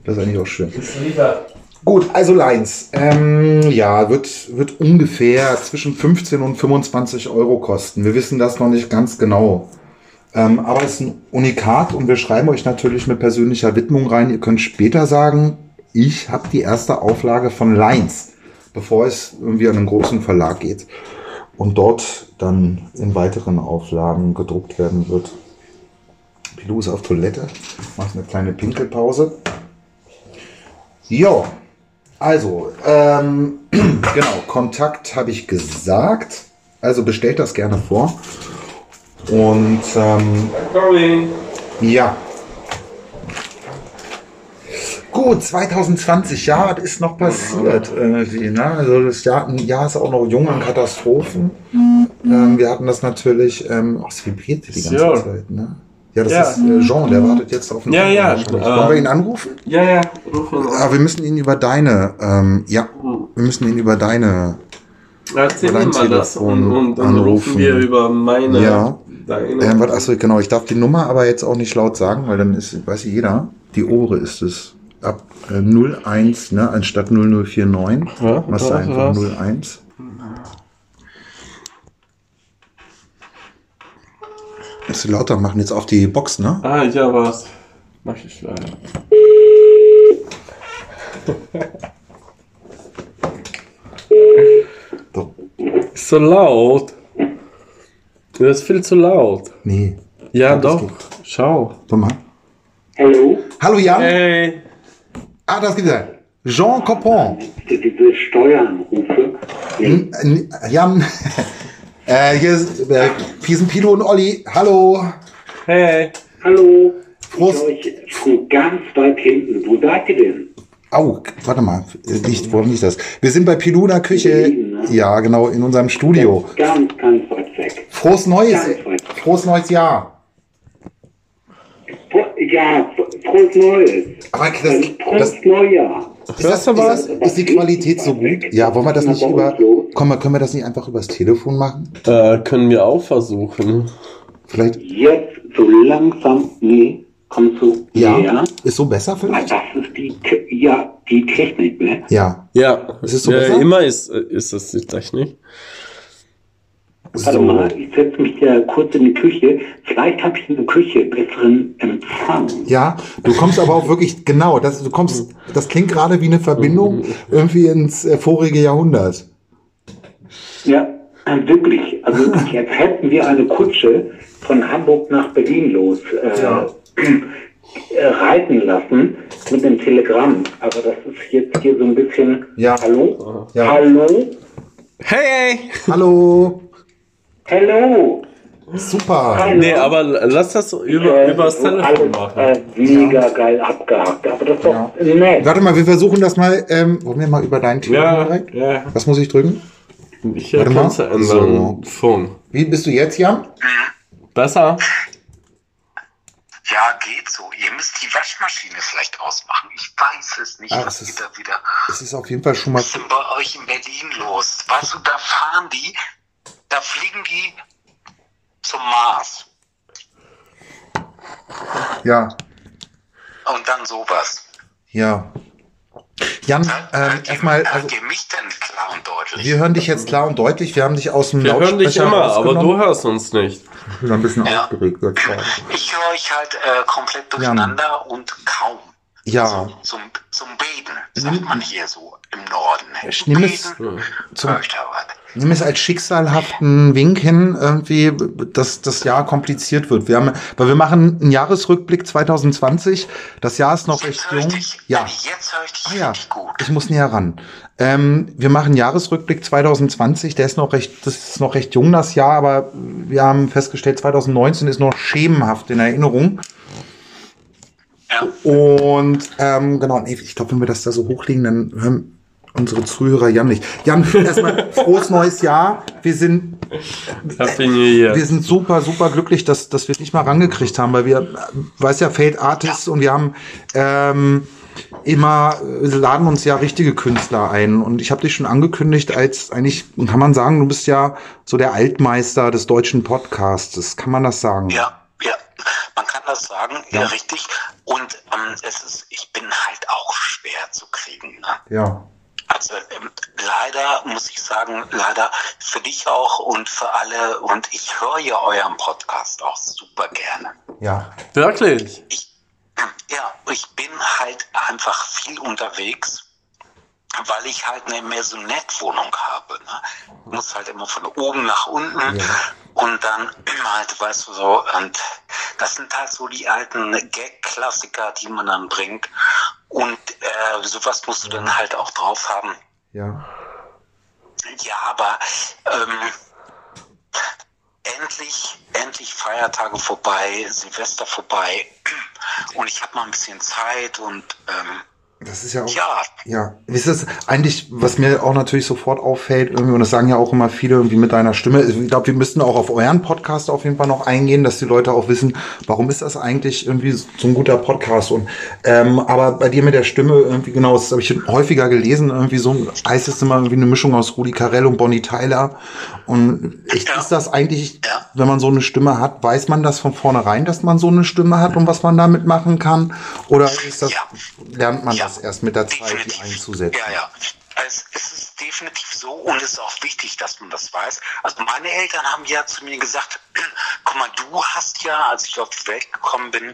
Das ist eigentlich auch schön. Ist lieber. Gut, also Lines. Ähm, ja, wird, wird ungefähr zwischen 15 und 25 Euro kosten. Wir wissen das noch nicht ganz genau. Ähm, aber es ist ein Unikat und wir schreiben euch natürlich mit persönlicher Widmung rein. Ihr könnt später sagen, ich habe die erste Auflage von Lines, bevor es irgendwie an einen großen Verlag geht und dort dann in weiteren Auflagen gedruckt werden wird. Pilou ist auf Toilette, macht eine kleine Pinkelpause. Jo, also, ähm, genau, Kontakt habe ich gesagt. Also bestellt das gerne vor. Und ähm, ja. Gut, 2020, ja, was ist noch passiert? Irgendwie, ne? Also das Jahr, ein Jahr ist auch noch jung an Katastrophen. Ähm, wir hatten das natürlich, ähm, oh, es vibriert die ganze Ja. Zeit, ne? Ja, das Ja. ist äh, Jean, der wartet jetzt auf einen Ja, Anruf ja, ähm, Wollen wir ihn anrufen? Ja, ja. Ruf ihn an. Aber wir müssen ihn über deine, ähm, ja, wir müssen ihn über deine, Erzähl mir mal das und, und dann anrufen. rufen wir über meine. Ja. Deine. ähm, was, achso, genau, ich darf die Nummer aber jetzt auch nicht laut sagen, weil dann ist, weiß jeder, die obere ist es. Ab äh, 01, ne, anstatt 0049. Ja, machst du was, einfach was? 01. Musst du lauter machen, jetzt auf die Box, ne? Ah, ja, was? Mach ich leider. So. Ist so laut. Das ist viel zu laut. Nee. Ja, doch. Schau. Warte mal. Hallo? Hallo Jan. Hey. Ah, das gibt er. Jean Copon. Diese Steueranrufe. Hm, äh, Jan. hier ist äh, Piesen Pilo und Olli. Hallo. Hey. Hallo? Prost. Ich euch von ganz weit hinten. Wo seid ihr denn? Au, warte mal, nicht, wo liegt das? Wir sind bei Piluna Küche. Berlin, ne? Ja, genau, in unserem Studio. Ganz, ganz weit weg. Frohes Neues, Ganz weit. frohes neues Jahr. Ja, frohes Neues. Aber Also, das, frohes das, Neujahr. ist, das, Hörst du ist, das, ist die Qualität so gut? Ja, wollen wir das nicht über. Komm mal, können wir das nicht einfach übers Telefon machen? Äh, können wir auch versuchen. Vielleicht. Jetzt so langsam, nee, kommst du Ja. näher. Ist so besser Ah, vielleicht? Das ist die, ja, die Technik, ne? Ja. Ja, Ist es so ja, besser? immer ist, ist das die Technik. Warte So. mal, ich setze mich ja kurz in die Küche. Vielleicht habe ich in der Küche besseren Empfang. Ja, du kommst aber auch wirklich genau. Das, du kommst. Das klingt gerade wie eine Verbindung irgendwie ins äh, vorige Jahrhundert. Ja, äh, wirklich. Also jetzt hätten wir eine Kutsche von Hamburg nach Berlin los äh, Ja. äh, reiten lassen mit einem Telegramm. Aber das ist jetzt hier so ein bisschen. Ja. Hallo? Ja. Hallo? Hey! Hallo. Hallo? Super. Hallo? Nee, aber lass das über, Äh, übers so Telefon alles, machen. Äh, mega geil abgehakt. Aber das ist doch nett. Warte mal, wir versuchen das mal. Ähm, wollen wir mal über dein Telefon Ja, direkt? ja. Was muss ich drücken? Ich Warte kann mal. es ändern. So. Phone. Wie bist du jetzt, Jan? Besser? Ja, geht so. Ihr müsst die Waschmaschine vielleicht ausmachen. Ich weiß es nicht, Ah, was ist- ihr da wieder. Es ist auf jeden Fall schon mal. Was ist denn bei euch in Berlin los? Weißt du, da fahren die, da fliegen die zum Mars. Ja, Und dann sowas. ja. Jan, ähm, erstmal, hört also ihr mich denn klar und deutlich? wir hören dich jetzt klar und deutlich. Wir haben dich aus dem Wir hören dich immer, aber du hörst uns nicht. Ich bin ein bisschen Ja. aufgeregt. Ich höre euch halt äh, komplett durcheinander und kaum. Ja, So, zum, zum Beten, sagt man hier so im Norden. Ich nehme es Beten, zum- nimm es als schicksalhaften Wink hin, irgendwie, dass das Jahr kompliziert wird. Wir haben, weil wir machen einen Jahresrückblick 2020. Das Jahr ist noch recht Jetzt ich jung. dich. Ja. Jetzt höre ich dich Ah ja, gut. ich muss näher ran. Ähm, wir machen einen Jahresrückblick 2020, der ist noch recht, das ist noch recht jung, das Jahr, aber wir haben festgestellt, 2019 ist noch schemenhaft in Erinnerung. Ja. Und ähm, genau, nee, ich glaube, wenn wir das da so hochlegen, dann hören unsere Zuhörer Jan nicht. Jan, erstmal frohes neues Jahr. Wir sind Year. wir sind super, super glücklich, dass, dass wir es nicht mal rangekriegt haben, weil wir, äh, weiß ja, Fade Artists und wir haben ähm, immer, äh, laden uns ja richtige Künstler ein. Und ich habe dich schon angekündigt, als eigentlich, kann man sagen, du bist ja so der Altmeister des deutschen Podcasts. Kann man das sagen? Ja, ja, man kann das sagen, ja, Ja. richtig. Und ähm, es ist, ich bin halt auch schwer zu kriegen. Ne? Ja. Also ähm, leider muss ich sagen, leider für dich auch und für alle. Und ich höre ja euren Podcast auch super gerne. Ja. Wirklich? Ich, ja, ich bin halt einfach viel unterwegs, weil ich halt eine Maisonette-Wohnung habe. Ne? Ich muss halt immer von oben nach unten Ja. und dann halt, weißt du so, und das sind halt so die alten Gag-Klassiker, die man dann bringt. Und äh, sowas musst du dann halt auch drauf haben. Ja. Ja, aber ähm, endlich, endlich Feiertage vorbei, Silvester vorbei und ich habe mal ein bisschen Zeit und ähm, Das ist ja auch. ja, Ja, ist das eigentlich, was mir auch natürlich sofort auffällt, irgendwie, und das sagen ja auch immer viele irgendwie mit deiner Stimme, ich glaube, wir müssten auch auf euren Podcast auf jeden Fall noch eingehen, dass die Leute auch wissen, warum ist das eigentlich irgendwie so ein guter Podcast und ähm, aber bei dir mit der Stimme irgendwie genau, das habe ich häufiger gelesen, irgendwie so heißt es immer irgendwie eine Mischung aus Rudi Carell und Bonnie Tyler und ich, Ja. ist das eigentlich, Ja. wenn man so eine Stimme hat, weiß man das von vornherein, dass man so eine Stimme hat und was man damit machen kann oder ist das, Ja. lernt man Ja. Das erst mit der Zeit, die einzusetzen? Ja, ja. Es, es ist definitiv so und es ist auch wichtig, dass man das weiß. Also meine Eltern haben ja zu mir gesagt, guck mal, du hast ja, als ich auf die Welt gekommen bin,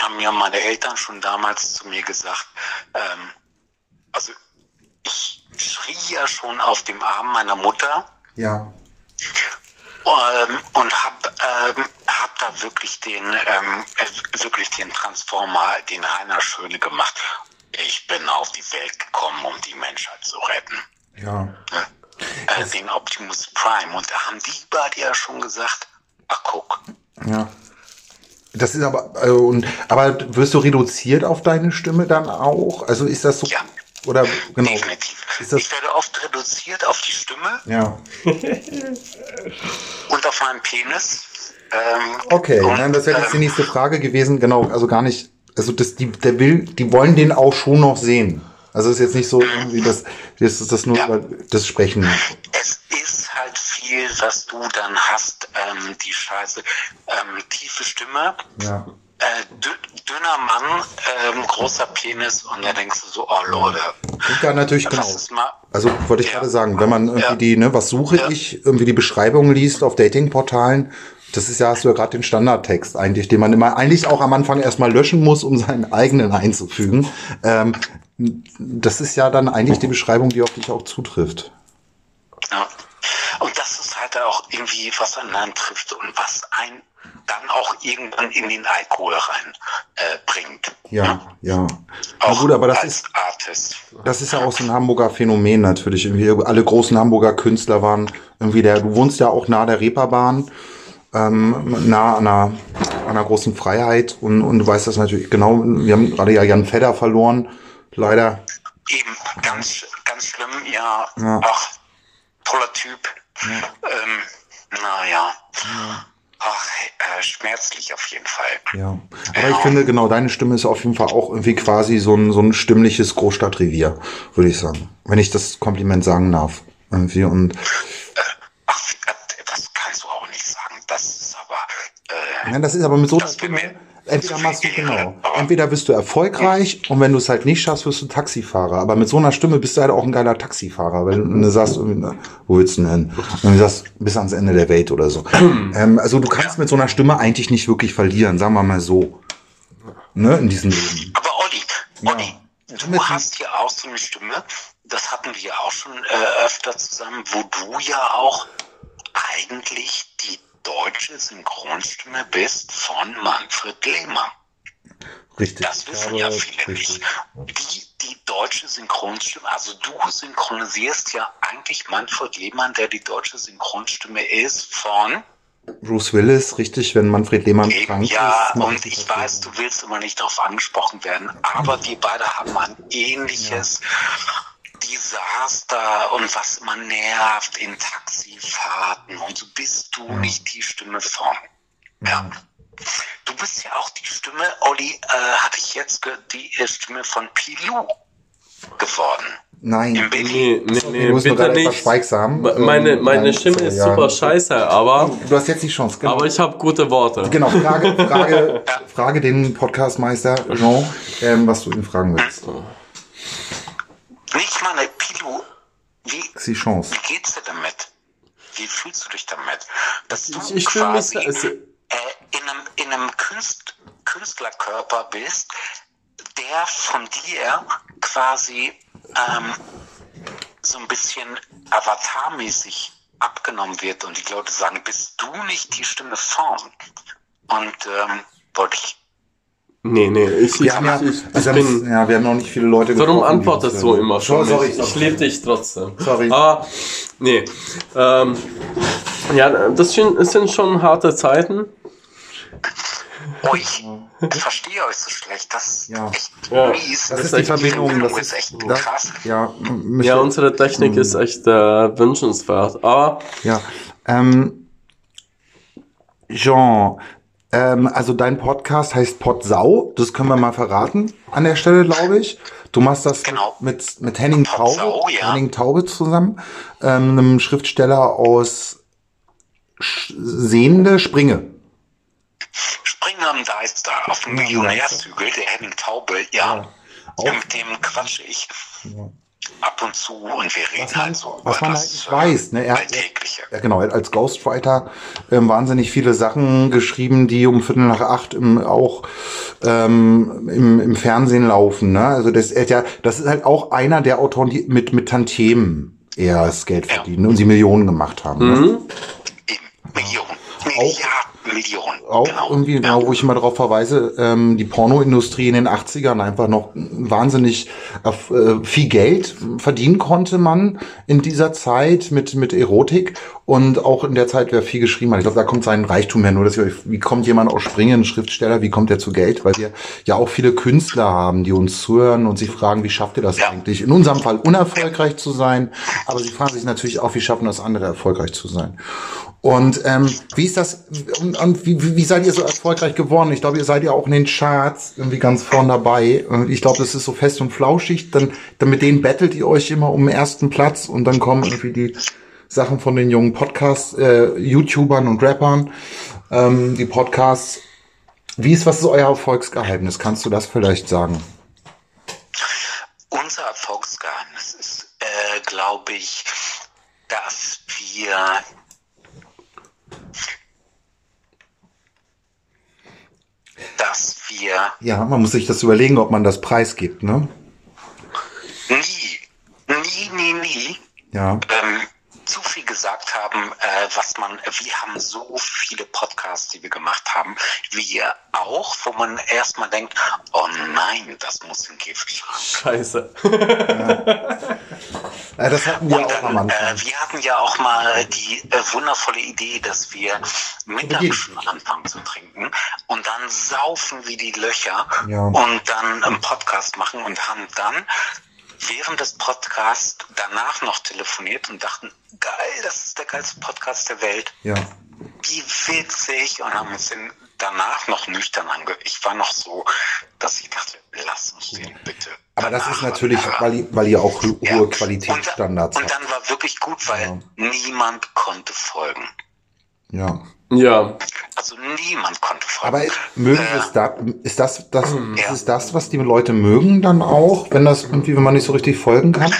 haben ja meine Eltern schon damals zu mir gesagt, ähm, also ich schrie ja schon auf dem Arm meiner Mutter Ja. ähm, und hab, ähm, hab da wirklich den, ähm, äh, wirklich den Transformer, den Heiner Schöne gemacht. Ich bin auf die Welt gekommen, um die Menschheit zu retten. Ja. Äh, den Optimus Prime. Und da haben die beide ja schon gesagt, ach guck, Ja. Das ist aber, äh, und, aber wirst du reduziert auf deine Stimme dann auch? Also ist das so? Ja. Oder, genau. definitiv. Ist das, ich werde oft reduziert auf die Stimme ja. und auf meinen Penis. Ähm, Okay, und, nein, das wäre jetzt die ähm, nächste Frage gewesen. Genau, also gar nicht. Also das, die, der will, die wollen den auch schon noch sehen. Also es ist jetzt nicht so irgendwie das, das ist das nur Ja. über das Sprechen. es ist halt viel, was du dann hast, ähm, die Scheiße, ähm, tiefe Stimme, Ja. äh, dü- dünner Mann, ähm, großer Penis und da denkst du so, oh Leute, Ja, natürlich genau. Also wollte ich Ja. gerade sagen, wenn man irgendwie Ja. die, ne, was suche ich, irgendwie die Beschreibung liest auf Datingportalen, das ist ja, hast du ja gerade den Standardtext eigentlich, den man immer eigentlich auch am Anfang erstmal löschen muss, um seinen eigenen einzufügen. Ähm, das ist ja dann eigentlich die Beschreibung, die auf dich auch zutrifft. Ja. Und das ist halt auch irgendwie, was einen dann trifft und was einen dann auch irgendwann in den Alkohol rein äh, bringt. Ja, ja. Na Auch gut, aber das ist, Artist. das ist ja auch so ein Hamburger Phänomen natürlich. Irgendwie alle großen Hamburger Künstler waren irgendwie der, du wohnst ja auch nah der Reeperbahn, ähm, nah an einer, an einer großen Freiheit und, und du weißt das natürlich genau. Wir haben gerade ja Jan Fedder verloren, leider. Eben ganz, ganz schlimm, ja. Ja. Ach, toller Typ. Ähm, naja. Ach, äh, schmerzlich auf jeden Fall. Ja. Aber ich finde, genau, deine Stimme ist auf jeden Fall auch irgendwie quasi so ein, so ein stimmliches Großstadtrevier, würde ich sagen. Wenn ich das Kompliment sagen darf. Irgendwie und Ja, das ist aber mit so einer Das mir Entweder machst du genau. Entweder bist du erfolgreich und wenn du es halt nicht schaffst, wirst du Taxifahrer. Aber mit so einer Stimme bist du halt auch ein geiler Taxifahrer, weil du, du sagst, wo willst du denn hin? Und du sagst, bis ans Ende der Welt oder so. ähm, also du kannst mit so einer Stimme eigentlich nicht wirklich verlieren, sagen wir mal so. Ne, in diesem Leben. Aber Olli, Olli, du Mit- hast ja auch so eine Stimme, das hatten wir ja auch schon äh, öfter zusammen, wo du ja auch eigentlich deutsche Synchronstimme bist von Manfred Lehmann. Richtig. Das wissen ja viele richtig. nicht. Die, die deutsche Synchronstimme, also du synchronisierst ja eigentlich Manfred Lehmann, der die deutsche Synchronstimme ist, von Bruce Willis, richtig, wenn Manfred Lehmann Eben, krank ja, ist. macht und ich weiß, du willst immer nicht darauf angesprochen werden, aber wir beide haben ein ähnliches Desaster und was immer nervt in Taxifahrten und so bist du nicht die Stimme von. Ja. Du bist ja auch die Stimme, Olli, äh, hatte ich jetzt die Stimme von Pilou geworden. Nein. In Berlin. Nee, nee, nee, bitte nicht. schweigsam. Meine, meine nein, Stimme ist ja. super scheiße, aber, Du hast jetzt die Chance, genau. aber ich habe gute Worte. Genau, Frage, Frage, Frage den Podcastmeister Jean, ähm, was du ihn fragen willst. Nicht mal eine Pilou. Wie, die Chance. Wie geht's dir damit? Wie fühlst du dich damit? Dass du Ich, ich fühle mich, quasi also, äh, in einem, in einem Künst, Künstlerkörper bist, der von dir quasi ähm, so ein bisschen avatarmäßig abgenommen wird und die Leute sagen, bist du nicht die Stimme von? Und ähm, wollte ich nee, nee, ich, Wir ich, haben ja, ich, ich, also ich bin, ja, wir haben noch nicht viele Leute Warum antwortest du immer schon? Sorry, ich sorry. ich liebe dich trotzdem. Sorry. Aber, nee. Ähm, ja, das sind, es sind schon harte Zeiten. Oh, ich verstehe euch so schlecht. Das ist Ja. echt Ja. mies. Das ist ist die echt- Verbindung. Das ist echt das, krass. Ja, Ja, unsere Technik ist echt äh, wünschenswert. Aber ja. Ähm, Jean, ähm, also dein Podcast heißt Potsau, das können wir mal verraten an der Stelle, glaube ich. Du machst das Genau. mit, mit Henning Taube, Potsau, ja. Henning Taube zusammen, ähm, einem Schriftsteller aus Sch Sehende Springe. Springen am Deister auf dem Ja, am Millionärshügel, der Henning Taube, ja. Ja. Mit dem quatsche ich ab und zu und wir reden Was man, halt so was man das halt nicht weiß, ne? Er, Alltägliche. Ja, genau. Er hat als Ghostwriter ähm, wahnsinnig viele Sachen geschrieben, die um Viertel nach acht im, auch ähm, im, im Fernsehen laufen. Ne? Also das, er hat ja, das ist halt auch einer der Autoren, die mit, mit Tantiemen eher das Geld Ja. verdienen und sie Millionen gemacht haben. Ne? hm, Eben. Millionen. Auch- Milliarden, Millionen. Auch genau. irgendwie, genau, wo ich immer darauf verweise, ähm, die Pornoindustrie in den 80ern einfach noch wahnsinnig äh, viel Geld verdienen konnte man in dieser Zeit mit, mit Erotik und auch in der Zeit, wer viel geschrieben hat. Ich glaube, da kommt sein Reichtum her. Nur, dass wir, wie kommt jemand aus Springen, Schriftsteller, wie kommt er zu Geld? Weil wir ja auch viele Künstler haben, die uns zuhören und sich fragen, wie schafft ihr das Ja. eigentlich? In unserem Fall unerfolgreich zu sein, aber sie fragen sich natürlich auch, wie schaffen das andere erfolgreich zu sein? Und ähm, wie ist das, und, und wie, wie seid ihr so erfolgreich geworden? Ich glaube, ihr seid ja auch in den Charts irgendwie ganz vorn dabei. Und ich glaube, das ist so fest und flauschig. Dann, dann mit denen battelt ihr euch immer um den ersten Platz und dann kommen irgendwie die Sachen von den jungen Podcast, äh, YouTubern und Rappern, ähm, die Podcasts. Wie ist, was ist euer Erfolgsgeheimnis? Kannst du das vielleicht sagen? Unser Erfolgsgeheimnis ist, äh, glaube ich, dass wir dass wir Ja, man muss sich das überlegen, ob man das preisgibt, ne? nie, nie, nie, nie Ja. ähm, zu viel gesagt haben, äh, was man, wir haben so viele Podcasts, die wir gemacht haben, wie ihr auch, wo man erstmal denkt, oh nein, das muss in Käfig. Scheiße. Äh, das hatten wir Und auch am dann, Anfang. äh, wir hatten ja auch mal die äh, wundervolle Idee, dass wir mittags schon anfangen zu trinken und dann saufen wie die Löcher Ja. und dann einen Podcast machen und haben dann während des Podcasts danach noch telefoniert und dachten, geil, das ist der geilste Podcast der Welt. Ja. Wie witzig. Und haben uns den danach noch nüchtern angehört. Ich war noch so, dass ich dachte, lass uns den bitte. Aber das ist natürlich, weil, ihr- weil ihr auch ho- Ja. hohe Qualitätsstandards Und, dann- habt. und dann war wirklich gut, weil niemand konnte folgen. Ja. Ja. Also niemand konnte folgen. Aber mögen Äh, es da, ist das, das, Ja. ist das, was die Leute mögen dann auch, wenn das irgendwie, wenn man nicht so richtig folgen kann?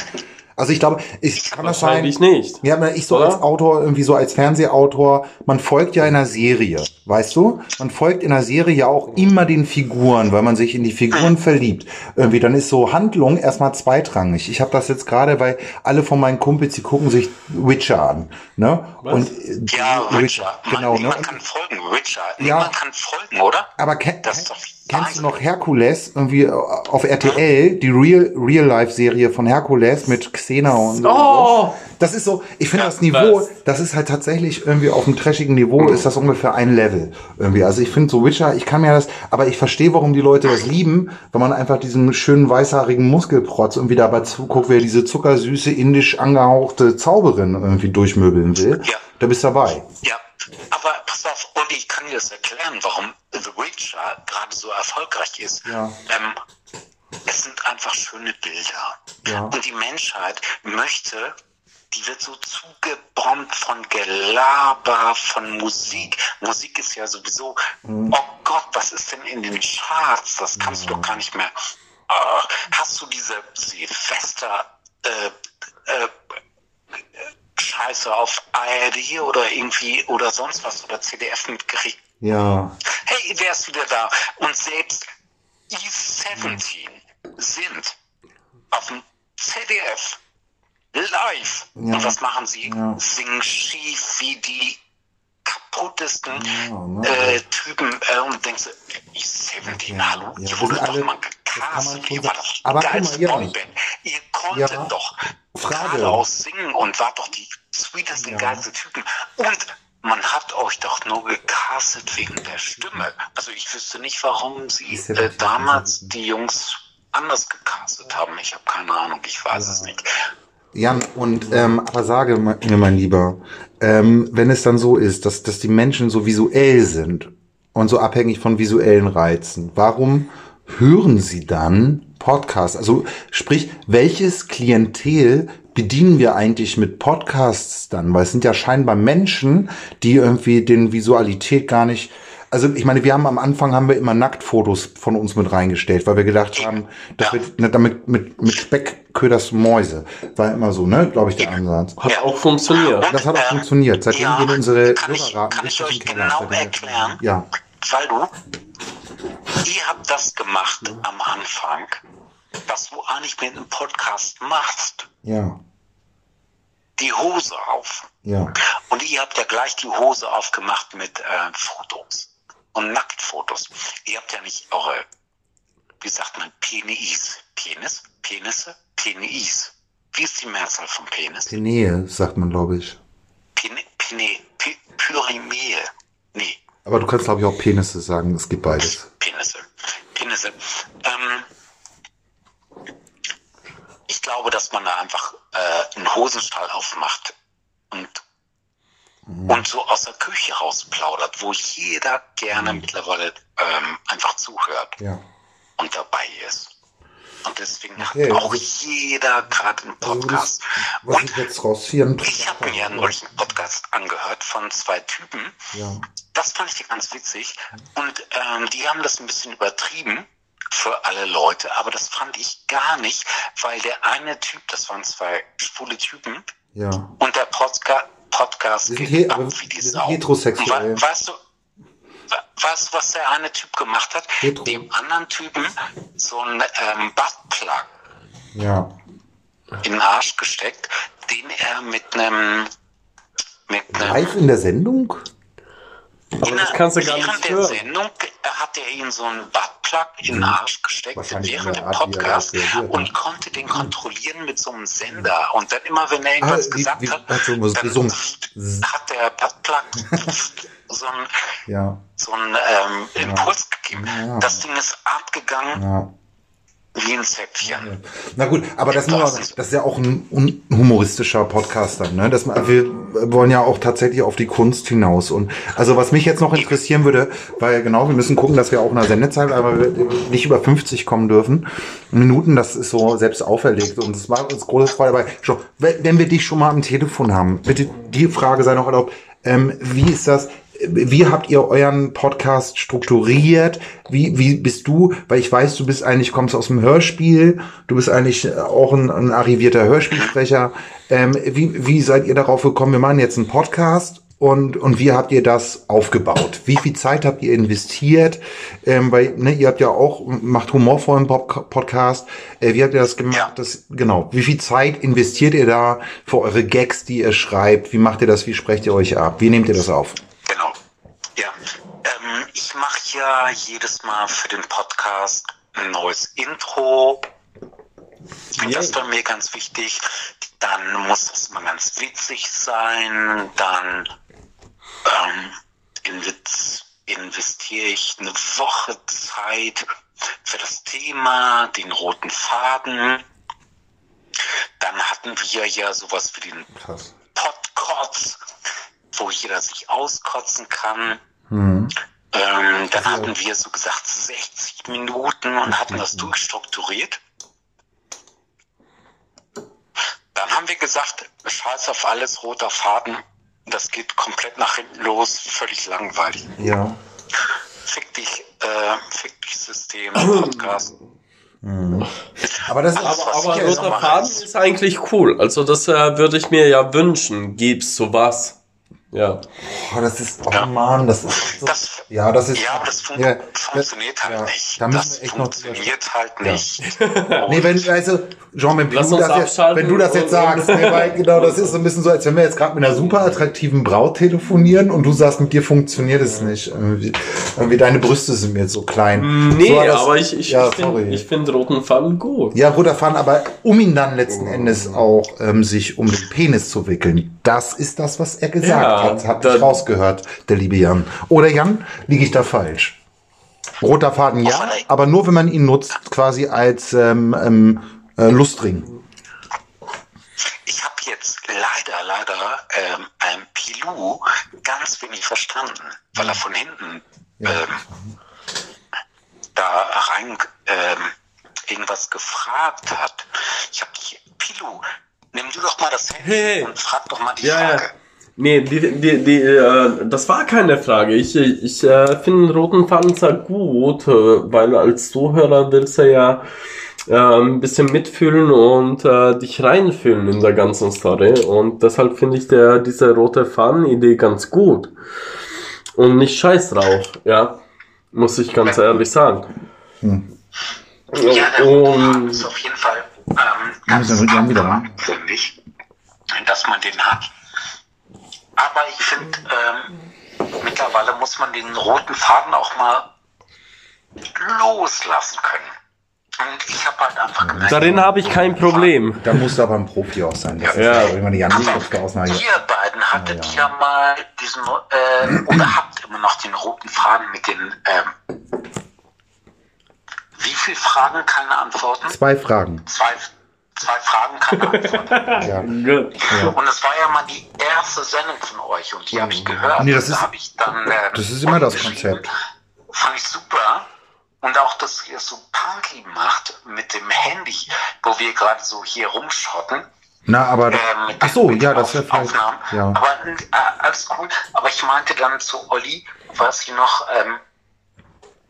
Also ich glaube, ich kann das sein. Wahrscheinlich nicht. Ja, aber ich so Oder? als Autor, irgendwie so als Fernsehautor, man folgt ja einer Serie, weißt du? Man folgt in einer Serie ja auch immer den Figuren, weil man sich in die Figuren verliebt. Irgendwie, dann ist so Handlung erstmal zweitrangig. Ich habe das jetzt gerade, weil alle von meinen Kumpels, die gucken sich Witcher an, ne? Was? Und äh, ja, Richard. genau, ne? niemand kann folgen, Richard. Ja. Niemand kann folgen, oder? Aber ken Das ist doch kennst du noch Herkules irgendwie äh, auf RTL, die Real Real Life Serie von Herkules mit Xena und so. Oh! Das ist so, ich finde Ja, das Niveau, was? das ist halt tatsächlich irgendwie auf einem trashigen Niveau ist das ungefähr ein Level irgendwie. Also ich finde so Witcher, ich kann mir das, aber ich verstehe, warum die Leute das lieben, wenn man einfach diesen schönen weißhaarigen Muskelprotz irgendwie dabei zuguckt, wer diese zuckersüße indisch angehauchte Zauberin irgendwie durchmöbeln will. Ja. Da bist du dabei. Ja, aber pass auf, Olli, ich kann dir das erklären, warum The Witcher gerade so erfolgreich ist. Ja. Ähm, es sind einfach schöne Bilder. Ja. Und die Menschheit möchte, die wird so zugebombt von Gelaber, von Musik. Musik ist ja sowieso, Mhm. oh Gott, was ist denn in den Charts? Das kannst du doch gar nicht mehr. Ah, hast du diese Silvester äh, äh, Scheiße auf ARD oder irgendwie oder sonst was oder CDF mitgekriegt. Ja. Hey, wer ist wieder da? Und selbst E17 sind auf dem ZDF live. Ja. Und was machen sie? Ja. Singen schief wie die kaputtesten Ja, ne? äh, Typen äh, und denkst du, E17, Ja, hallo, ihr sind doch mal gecastet, schon ihr wart doch Aber guck mal, geilste ja. Boyband. Ihr konntet Ja. doch Frage. geradeaus singen und wart doch die sweetesten, Ja. geilsten Typen. Und man hat euch doch nur gecastet wegen der Stimme. Also ich wüsste nicht, warum sie ja äh, damals ja die Jungs anders gecastet haben. Ich habe keine Ahnung, ich weiß es nicht. Jan, und ähm, aber sage mir, mein Lieber, ähm, wenn es dann so ist, dass, dass die Menschen so visuell sind und so abhängig von visuellen Reizen, warum hören sie dann Podcasts? Also sprich, welches Klientel bedienen wir eigentlich mit Podcasts dann? Weil es sind ja scheinbar Menschen, die irgendwie den Visualität gar nicht also ich meine, wir haben am Anfang haben wir immer Nacktfotos von uns mit reingestellt, weil wir gedacht haben, Ja. wird ne, damit mit mit Speck köderst Mäuse. War immer so, ne, glaube ich, der Ansatz. Hat Ja. auch funktioniert. Das hat auch äh, funktioniert. Seitdem ja, gehen unsere Hörerraten kann ich richtig euch in den Keller. genau erklären? Ja, Weil du, ihr habt das gemacht am Anfang, was du eigentlich mit einem Podcast machst. ja, Die Hose auf. ja, Und ihr habt ja gleich die Hose aufgemacht mit äh, Fotos und Nacktfotos. Ihr habt ja nicht eure, wie sagt man, Penis, Penis, Penisse, Penis. Wie ist die Mehrzahl von Penis? Penee, sagt man, glaube ich. Pene, Pene, Pyrimee. Nee, Aber du kannst, glaube ich, auch Penisse sagen. Es gibt beides. Penisse. Penisse. Ähm, ich glaube, dass man da einfach äh, einen Hosenstall aufmacht und und so aus der Küche rausplaudert, wo jeder gerne mittlerweile ähm, einfach zuhört Ja. und dabei ist. Und deswegen Okay, hat auch also- jeder gerade einen Also Podcast. das, was und ich jetzt rausziehe, ich habe mir neulich einen Podcast angehört von zwei Typen. ja. Das fand ich ganz witzig. Und ähm, die haben das ein bisschen übertrieben für alle Leute, aber das fand ich gar nicht, weil der eine Typ, das waren zwei schwule Typen, Ja. und der Podca Podcast geht he- ab wie die Sau. heterosexuell. Und Weißt du, weißt du, was der eine Typ gemacht hat? Hetero. Dem anderen Typen so ein ähm, Buttplug Ja. in den Arsch gesteckt, den er mit einem mit einem Live in der Sendung? Aber das kannst du gar während nicht der hören. Sendung äh, hat er ihm so einen Buttplug in den Arsch gesteckt während dem Podcast reagiert, und konnte den kontrollieren mit so einem Sender. Und dann immer, wenn er irgendwas Ah, wie- gesagt wie- hat, dann gesungen. hat der Buttplug so einen, Ja. so einen ähm, Impuls gegeben. Ja. Das Ding ist abgegangen Ja. Wie ein Zäpfchen. Na gut, aber das, man, das ist ja auch ein humoristischer Podcast dann, ne? Das, wir wollen ja auch tatsächlich auf die Kunst hinaus. Und also was mich jetzt noch interessieren würde, weil genau, wir müssen gucken, dass wir auch in der Sendezeit, aber wir nicht über 50 kommen dürfen. Minuten, das ist so selbst auferlegt. Und es war uns große Freude. Wenn wenn wir dich schon mal am Telefon haben, bitte die Frage sei noch erlaubt. Ähm, wie ist das? Wie habt ihr euren Podcast strukturiert? Wie, wie bist du? Weil ich weiß, du bist eigentlich, kommst aus dem Hörspiel. Du bist eigentlich auch ein, ein arrivierter Hörspielsprecher. Ähm, wie, wie seid ihr darauf gekommen? Wir machen jetzt einen Podcast. Und, und wie habt ihr das aufgebaut? Wie viel Zeit habt ihr investiert? Ähm, weil, ne, ihr habt ja auch, macht humorvollen Podcast. Äh, wie habt ihr das gemacht? Ja. Das, genau. Wie viel Zeit investiert ihr da für eure Gags, die ihr schreibt? Wie macht ihr das? Wie sprecht ihr euch ab? Wie nehmt ihr das auf? Ja. Ich jedes Mal für den Podcast ein neues Intro. Das ist bei mir ganz wichtig. Dann muss das mal ganz witzig sein. Dann ähm, invi- investiere ich eine Woche Zeit für das Thema, den roten Faden. Dann hatten wir ja sowas wie den. Podcots, wo jeder sich auskotzen kann. Mhm. Ähm, dann hatten wir so gesagt 60 Minuten und hatten das durchstrukturiert. Dann haben wir gesagt, scheiß auf alles, roter Faden. Das geht komplett nach hinten los, völlig langweilig. Ja. Fick dich, äh, fick dich System, Podcast. Aber das ist Aber- aber, roter Faden ist eigentlich cool. Also das äh, würde ich mir ja wünschen. Gibt's sowas? Ja. oh, das ist, oh Mann, das ist so, Das, ja, das ist, ja, aber das fun ja, funktioniert halt ja, nicht. da müssen Das wir echt noch funktioniert halt Ja. nicht. Nee, wenn, also, Jean, wenn, Lass du das, jetzt, wenn du das jetzt sagst, nee, weil, genau, das ist so ein bisschen so, als wenn wir jetzt gerade mit einer super attraktiven Braut telefonieren und du sagst, mit dir funktioniert es nicht. Irgendwie, irgendwie deine Brüste sind mir jetzt so klein. Nee, so das- aber ich, ich, ja, ich finde find roten Faden gut. Ja, roter Faden, aber um ihn dann letzten Endes auch ähm, sich um den Penis zu wickeln. Das ist das, was er gesagt Ja, hat. Hat da- ich rausgehört, der liebe Jan. Oder Jan, liege ich da falsch? Roter Faden ja, aber nur wenn man ihn nutzt, quasi als ähm, ähm, äh, Lustring. Ich habe jetzt leider, leider ähm, ähm, Pilou ganz wenig verstanden, weil er von hinten Ja. ähm, da rein ähm, irgendwas gefragt hat. Ich habe dich, Pilou, nimm du doch mal das Handy Hey. und frag doch mal die Ja, ja. Frage. Nee, die, die, die, äh, das war keine Frage. Ich, ich äh, finde roten Faden sehr gut, äh, weil als Zuhörer willst du ja äh, ein bisschen mitfühlen und äh, dich reinfühlen in der ganzen Story. Und deshalb finde ich der, diese rote Faden-Idee ganz gut. Und nicht scheiß drauf, ja. Muss ich ganz ehrlich sagen. Ja, der rote Und ist auf jeden Fall ähm, Ja, ganz ich, dass man den hat. Aber ich finde, ähm, mittlerweile muss man den roten Faden auch mal loslassen können. Und ich habe halt einfach gemerkt, darin habe ich kein Problem. Da muss aber ein Profi auch sein. Das Ja. ist ja immer die der Ausnahme. ihr beiden hattet Ja, ja, mal diesen, äh, oder habt immer noch den roten Faden mit den, ähm, wie viele Fragen, keine Antworten? Zwei Fragen. Zwei, zwei Fragen, keine Antwort. Ja. Und es war ja mal die erste Sendung von euch und die habe ich gehört. Nee, das Und ist- da habe ich dann, ähm, das ist immer das. Konzept. Fand ich super. Und auch, dass ihr es so punky macht mit dem Handy, wo wir gerade so hier rumschotten. Na, aber. Äh, mit Ach so, ja, den das wäre vielleicht. Aufnahmen. Ja. Aber äh, alles cool. Aber ich meinte dann zu Olli, weiß ich noch, ähm,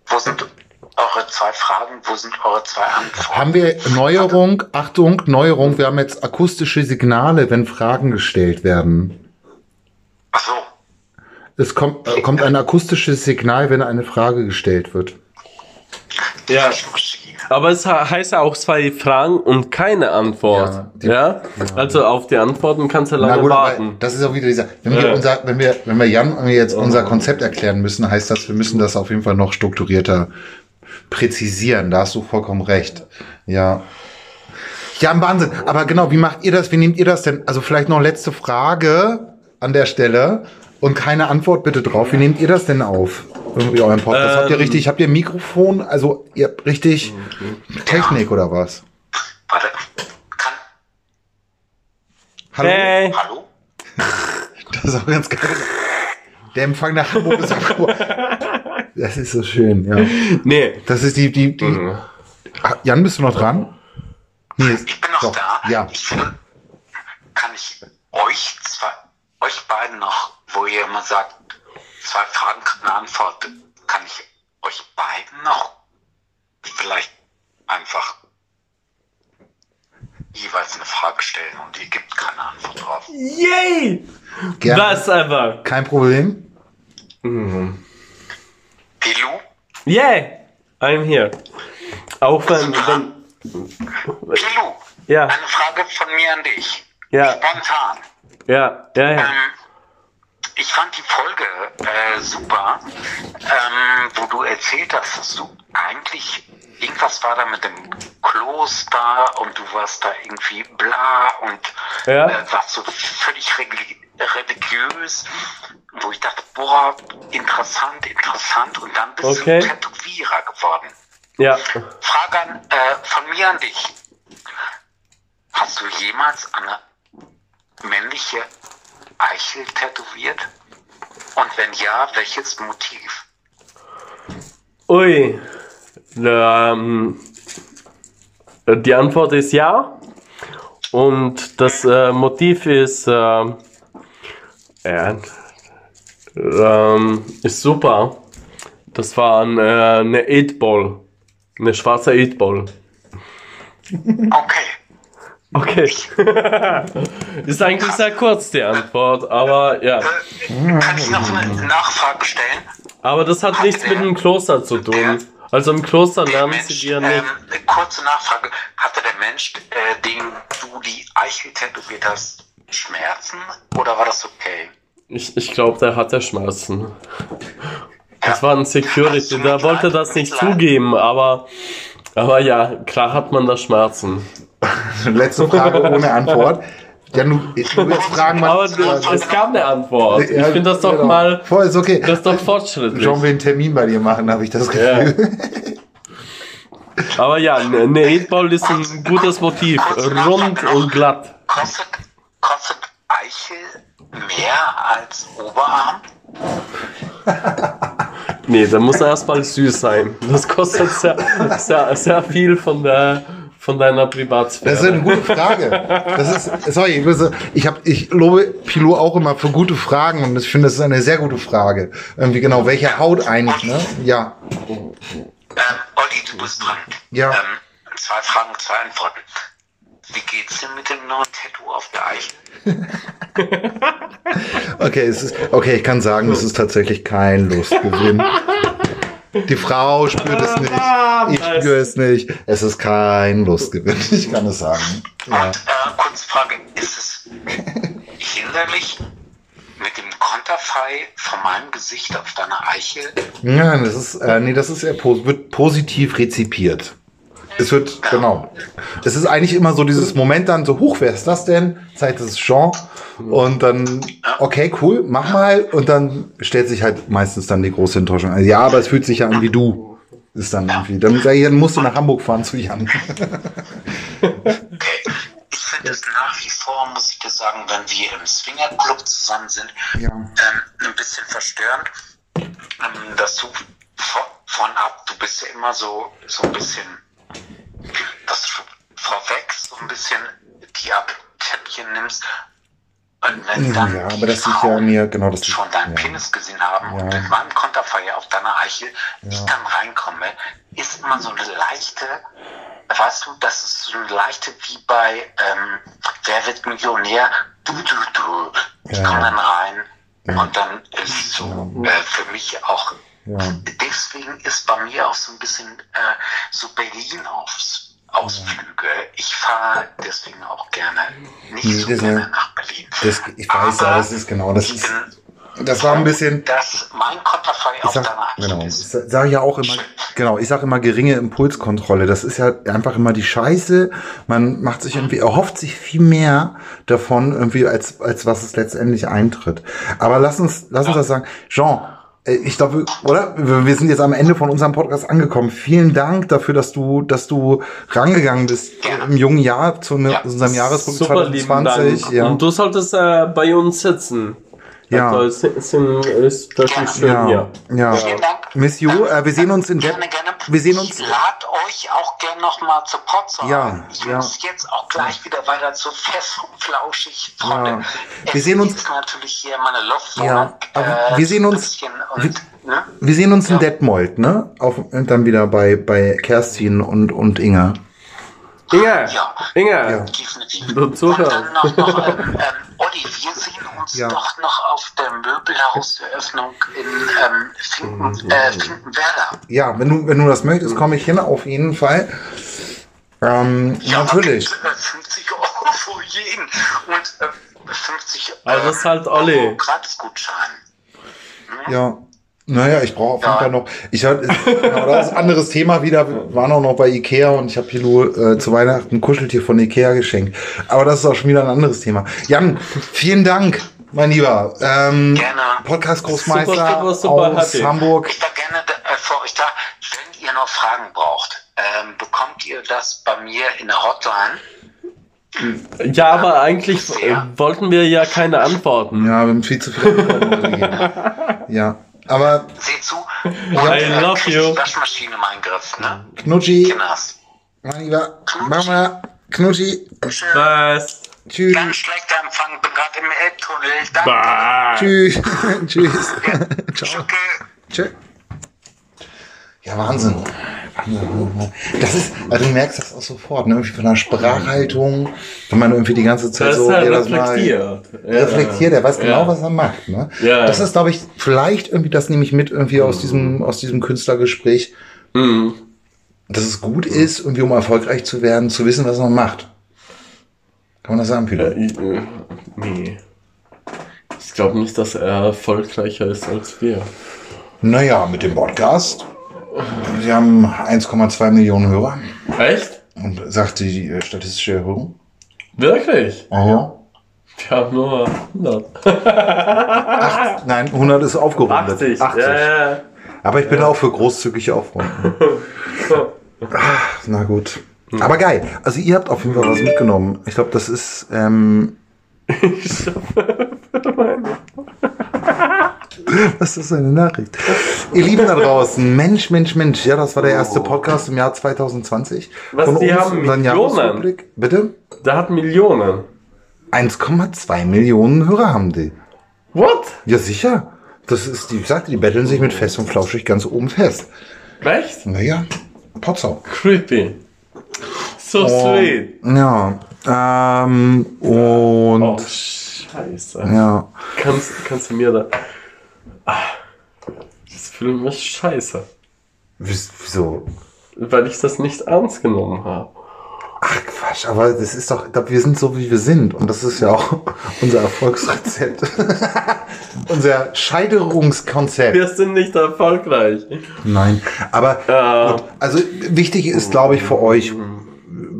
wo sind eure zwei Fragen, wo sind eure zwei Antworten? Haben wir Neuerung, Achtung, Neuerung, wir haben jetzt akustische Signale, wenn Fragen gestellt werden. Ach so. Es kommt, äh, kommt ein akustisches Signal, wenn eine Frage gestellt wird. Ja. Aber es he- heißt ja auch zwei Fragen und keine Antwort. Ja, Ja, die- Also auf die Antworten kannst du lange Na gut, warten. das ist auch wieder dieser, wenn wir Ja. unser, wenn wir, wenn wir Jan, jetzt unser Konzept erklären müssen, heißt das, wir müssen das auf jeden Fall noch strukturierter präzisieren. Da hast du vollkommen recht. Ja. Ja, ein Wahnsinn. Aber genau, wie macht ihr das? Wie nehmt ihr das denn? Also vielleicht noch letzte Frage an der Stelle und keine Antwort bitte drauf. Wie nehmt ihr das denn auf? Irgendwie euren Podcast. habt ihr Ähm. richtig, habt ihr Mikrofon? Also ihr habt richtig Technik oder was? Warte. Kann. Hallo? Hey. Hallo? Das ist auch ganz geil. Der Empfang nach Hamburg ist auch. Das ist so schön, ja. Nee. Das ist die, die, die. Mhm. Ah, Jan, bist du noch dran? Nee, Ich bin noch doch, da. Ja. Ich kann ich euch zwei, euch beiden noch, wo ihr immer sagt, zwei Fragen, keine Antwort, kann ich euch beiden noch vielleicht einfach jeweils eine Frage stellen und ihr gebt keine Antwort drauf. Yay! Gerne. Das einfach. Kein Problem. Pilu, Yay! I'm here. Auch wenn, wenn Pilu, ja, eine Frage von mir an dich. ja, Spontan. ja, ja, ja. Ähm, ich fand die Folge äh, super, ähm, wo du erzählt hast, dass du eigentlich irgendwas war da mit dem Kloster und du warst da irgendwie bla und Ja. äh, warst so völlig religiös, wo ich dachte, boah, interessant, interessant und dann bist Okay. du Tätowierer geworden. Ja. Frage an, äh, von mir an dich. Hast du jemals eine männliche Eichel tätowiert? Und wenn ja, welches Motiv? Ui. Ähm, die Antwort ist ja. Und das äh, Motiv ist, äh, ja, ähm, ist super. Das war ein, äh, eine 8-Ball. Eine schwarze 8-Ball. Okay. Okay. ist eigentlich sehr kurz die Antwort, aber ja. Äh, kann ich noch eine Nachfrage stellen? Aber das hat nichts mit dem Kloster zu tun. Also im Kloster Der lernen sie dir ähm, nicht. eine kurze Nachfrage. Hatte der Mensch, äh, dem du die Eichel tätowiert hast, Schmerzen oder war das okay? Ich, ich glaube, der hatte Schmerzen. Das war ein Security, der wollte das nicht zugeben, aber, aber ja, klar hat man da Schmerzen. Letzte Frage ohne Antwort. Jan, du, du willst fragen, Aber was. es kam eine Antwort. Ich Ja, finde das doch genau. mal, Voll, ist okay. das ist doch fortschrittlich. Schauen wir einen Termin bei dir machen, habe ich das Ja. Gefühl. Aber ja, eine eine 8-Ball ist ein gutes Motiv. Rund und glatt. Kostet, kostet Eichel mehr als Oberarm? Nee, da muss er erstmal süß sein. Das kostet sehr, sehr, sehr viel von, der, von deiner Privatsphäre. Das ist eine gute Frage. Das ist, sorry, ich, muss- ich, hab, ich lobe Pilot auch immer für gute Fragen und ich finde, das ist eine sehr gute Frage. Irgendwie genau, welche Haut eigentlich, ne? Ja. Ähm, Olli, du bist dran. Ja. Ähm, zwei Fragen, zwei Antworten. Wie geht's denn mit dem neuen Tattoo auf der Eichel? Okay, es ist, okay, ich kann sagen, es ist tatsächlich kein Lustgewinn. Die Frau spürt es nicht. Ich spüre es nicht. Es ist kein Lustgewinn. Ich kann es sagen. Ja. Und äh, kurze Frage, ist es hinderlich mit dem Konterfei von meinem Gesicht auf deiner Eichel? Ja, das ist, äh, nee, das ist eher pos wird positiv rezipiert. Es wird, genau. Es ist eigentlich immer so dieses Moment dann so, huch, wer ist das denn? Zeit ist Jean. Und dann, okay, cool, mach mal. Und dann stellt sich halt meistens dann die große Enttäuschung. Also, ja, aber es fühlt sich ja an wie du. Ist dann irgendwie. Dann, ich, dann musst du nach Hamburg fahren zu Jan. Okay. es nach wie vor, muss ich dir sagen, wenn wir im Swingerclub zusammen sind, Ja. ähm, ein bisschen verstörend, ähm, dass du von, von ab, du bist ja immer so, so ein bisschen, dass du vorweg so ein bisschen die Abtäppchen nimmst. Und wenn dann Ja, aber das ja Frauen mir, genau, das schon deinen ja. Penis gesehen haben und Ja. mit meinem Konterfeier auf deiner Eichel ich Ja. dann reinkomme, ist immer so eine leichte, weißt du, das ist so eine leichte wie bei ähm, Wer wird Millionär? Du, du, du. Ich komme dann rein und dann ist so äh, für mich auch. Deswegen ist bei mir auch so ein bisschen äh, so Berlin aufs Ausflüge. Ich fahre deswegen auch gerne nicht Nee, so das- gerne nach Berlin. Das, ich weiß ja, das ist genau, das ist, das war ein bisschen, dass mein Konterfei ich auf sag, Eichel genau, ich ist. sage ja auch immer, genau, ich sage immer geringe Impulskontrolle. Das ist ja einfach immer die Scheiße. Man macht sich irgendwie, erhofft sich viel mehr davon irgendwie, als, als was es letztendlich eintritt. Aber lass uns, lass uns das sagen. Jean, ich glaube, oder? Wir sind jetzt am Ende von unserem Podcast angekommen. Vielen Dank dafür, dass du, dass du rangegangen bist Gerne. im jungen Jahr zu ne, Ja. unserem lieben 2020. Dank. Ja. Und du solltest äh, bei uns sitzen. Ja. Also, es ist, ist wirklich schön ja, hier. ja. Vielen Dank. Miss You, äh, wir sehen uns in Depp. Wir sehen uns. Ich lade euch auch gerne nochmal zu Potsdam. Ja, ich ja. muss jetzt auch gleich wieder weiter zu fest und flauschig. Ja. Freunde. Wir Es sehen uns- natürlich hier meine Luft. Ja, aber wir sehen uns- bisschen Und, ne? Wir sehen uns in Ja. Detmold, ne? Auf, und dann wieder bei, bei Kerstin und, und Inga. Inge, Ja. Inge, Definitiv. Du. Und dann noch, noch ähm, Olli, wir sehen uns Ja. doch noch auf der Möbelhauseröffnung in ähm, Finken, äh, Finkenwerder. Ja, wenn du, wenn du das möchtest, komme ich hin, auf jeden Fall. Ähm, Ja, natürlich. da gibt's, äh, 50 Euro für jeden und äh, 50 Also das ist halt Euro Olli. Gratisgutschein. Ja. Naja, ich brauche auf jeden Ja. Fall noch. Ich hab, genau, das ist ein anderes Thema wieder. Wir waren auch noch bei Ikea und ich habe Pilo äh, zu Weihnachten ein Kuscheltier von Ikea geschenkt. Aber das ist auch schon wieder ein anderes Thema. Jan, vielen Dank, mein Lieber. Ähm, Gerne. Podcast Großmeister Super, super, super aus happy. Hamburg. Ich war gerne äh, für euch da. Wenn ihr noch Fragen braucht, ähm, bekommt ihr das bei mir in der Hotline. Ja, aber eigentlich äh, wollten wir ja keine Antworten. Ja, wir haben viel zu viel Antworten gegeben. Ja, aber Seht zu. I äh, love you. Die Waschmaschine in meinen Griff, ne? Knutschi, Kinders. mein Lieber, Mama, Knutschi, Tschö. Was? tschüss, Ganz schlechter Empfang, bin gerade im Elbtunnel. Danke. Bah. tschüss, tschüss, ciao. Okay. Tschö. Ja, Wahnsinn. Das ist, also du merkst das auch sofort, ne? Irgendwie von der Sprachhaltung, wenn man irgendwie die ganze Zeit Das so halt Mal reflektiert. Ja. reflektiert, der weiß genau, Ja. was er macht. Ne? Ja. Das ist, glaube ich, vielleicht irgendwie, das nehme ich mit irgendwie aus diesem, aus diesem Künstlergespräch, Mhm. dass es gut ist, irgendwie um erfolgreich zu werden, zu wissen, was man macht. Kann man das sagen, Pilo? Äh, äh, nee. Ich glaube nicht, dass er erfolgreicher ist als wir. Naja, mit dem Podcast. Sie haben 1,2 Millionen Hörer. Echt? Und sagt die äh, statistische Erhöhung. Wirklich? Aha. Wir haben nur 100. Nein, 100 ist aufgerundet. 80. Ja, ja. Aber ich bin auch für großzügige Aufrunden. Ach, Na gut. Aber geil. Also ihr habt auf jeden Fall was mitgenommen. Ich glaube, das ist... Ähm, was ist eine Nachricht? Ihr Lieben da draußen, Mensch, Mensch, Mensch. Ja, das war der erste Podcast im Jahr 2020. Was, Von die uns, haben Millionen? Bitte? Der hat Millionen. 1,2 Millionen Hörer haben die. What? Ja, sicher. Das ist, die, ich sagte, die betteln sich mit fest und flauschig ganz oben fest. Echt? Naja, Potsau. Creepy. So Oh. sweet. Ja, ähm, und, Oh, scheiße. ja, Kannst, kannst du mir da... Ah, das fühlt mich scheiße. Wies- wieso? Weil ich das nicht ernst genommen habe. Ach Quatsch, aber das ist doch, wir sind so, wie wir sind. Und das ist ja auch unser Erfolgsrezept. unser Scheiterungskonzept. Wir sind nicht erfolgreich. Nein, aber Ja. gut, also wichtig ist, glaube ich, für euch,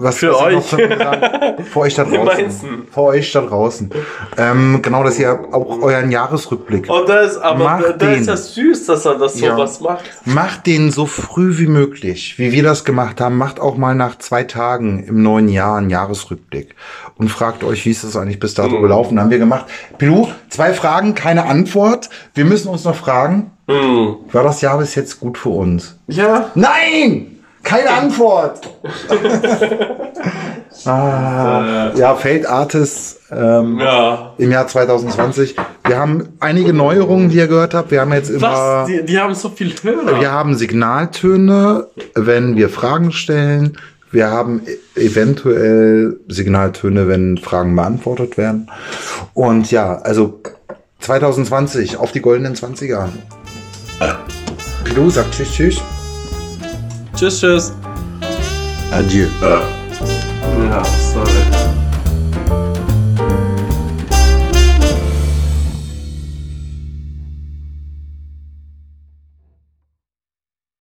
was Für euch. Für euch da draußen. Für euch da draußen. Ähm, genau, dass ihr auch euren Jahresrückblick Und das, aber Mach da, da den. ist ja süß, dass er das Ja. sowas macht. Macht den so früh wie möglich, wie wir das gemacht haben. Macht auch mal nach zwei Tagen im neuen Jahr einen Jahresrückblick und fragt euch, wie ist das eigentlich bis dato gelaufen. Haben wir gemacht. Pilu, zwei Fragen, keine Antwort. Wir müssen uns noch fragen, Hm. war das Jahr bis jetzt gut für uns? Ja. Nein! Keine Antwort! ah, ja, Fate Artists ähm, Ja. im Jahr 2020. Wir haben einige Neuerungen, die ihr gehört habt. Wir haben jetzt immer. Was? Die, die haben so viel Hörer. Wir haben Signaltöne, wenn wir Fragen stellen. Wir haben e- eventuell Signaltöne, wenn Fragen beantwortet werden. Und ja, also 2020 auf die goldenen 20er. Pilou sagt tschüss, tschüss. Tschüss, tschüss. Adieu. Ja.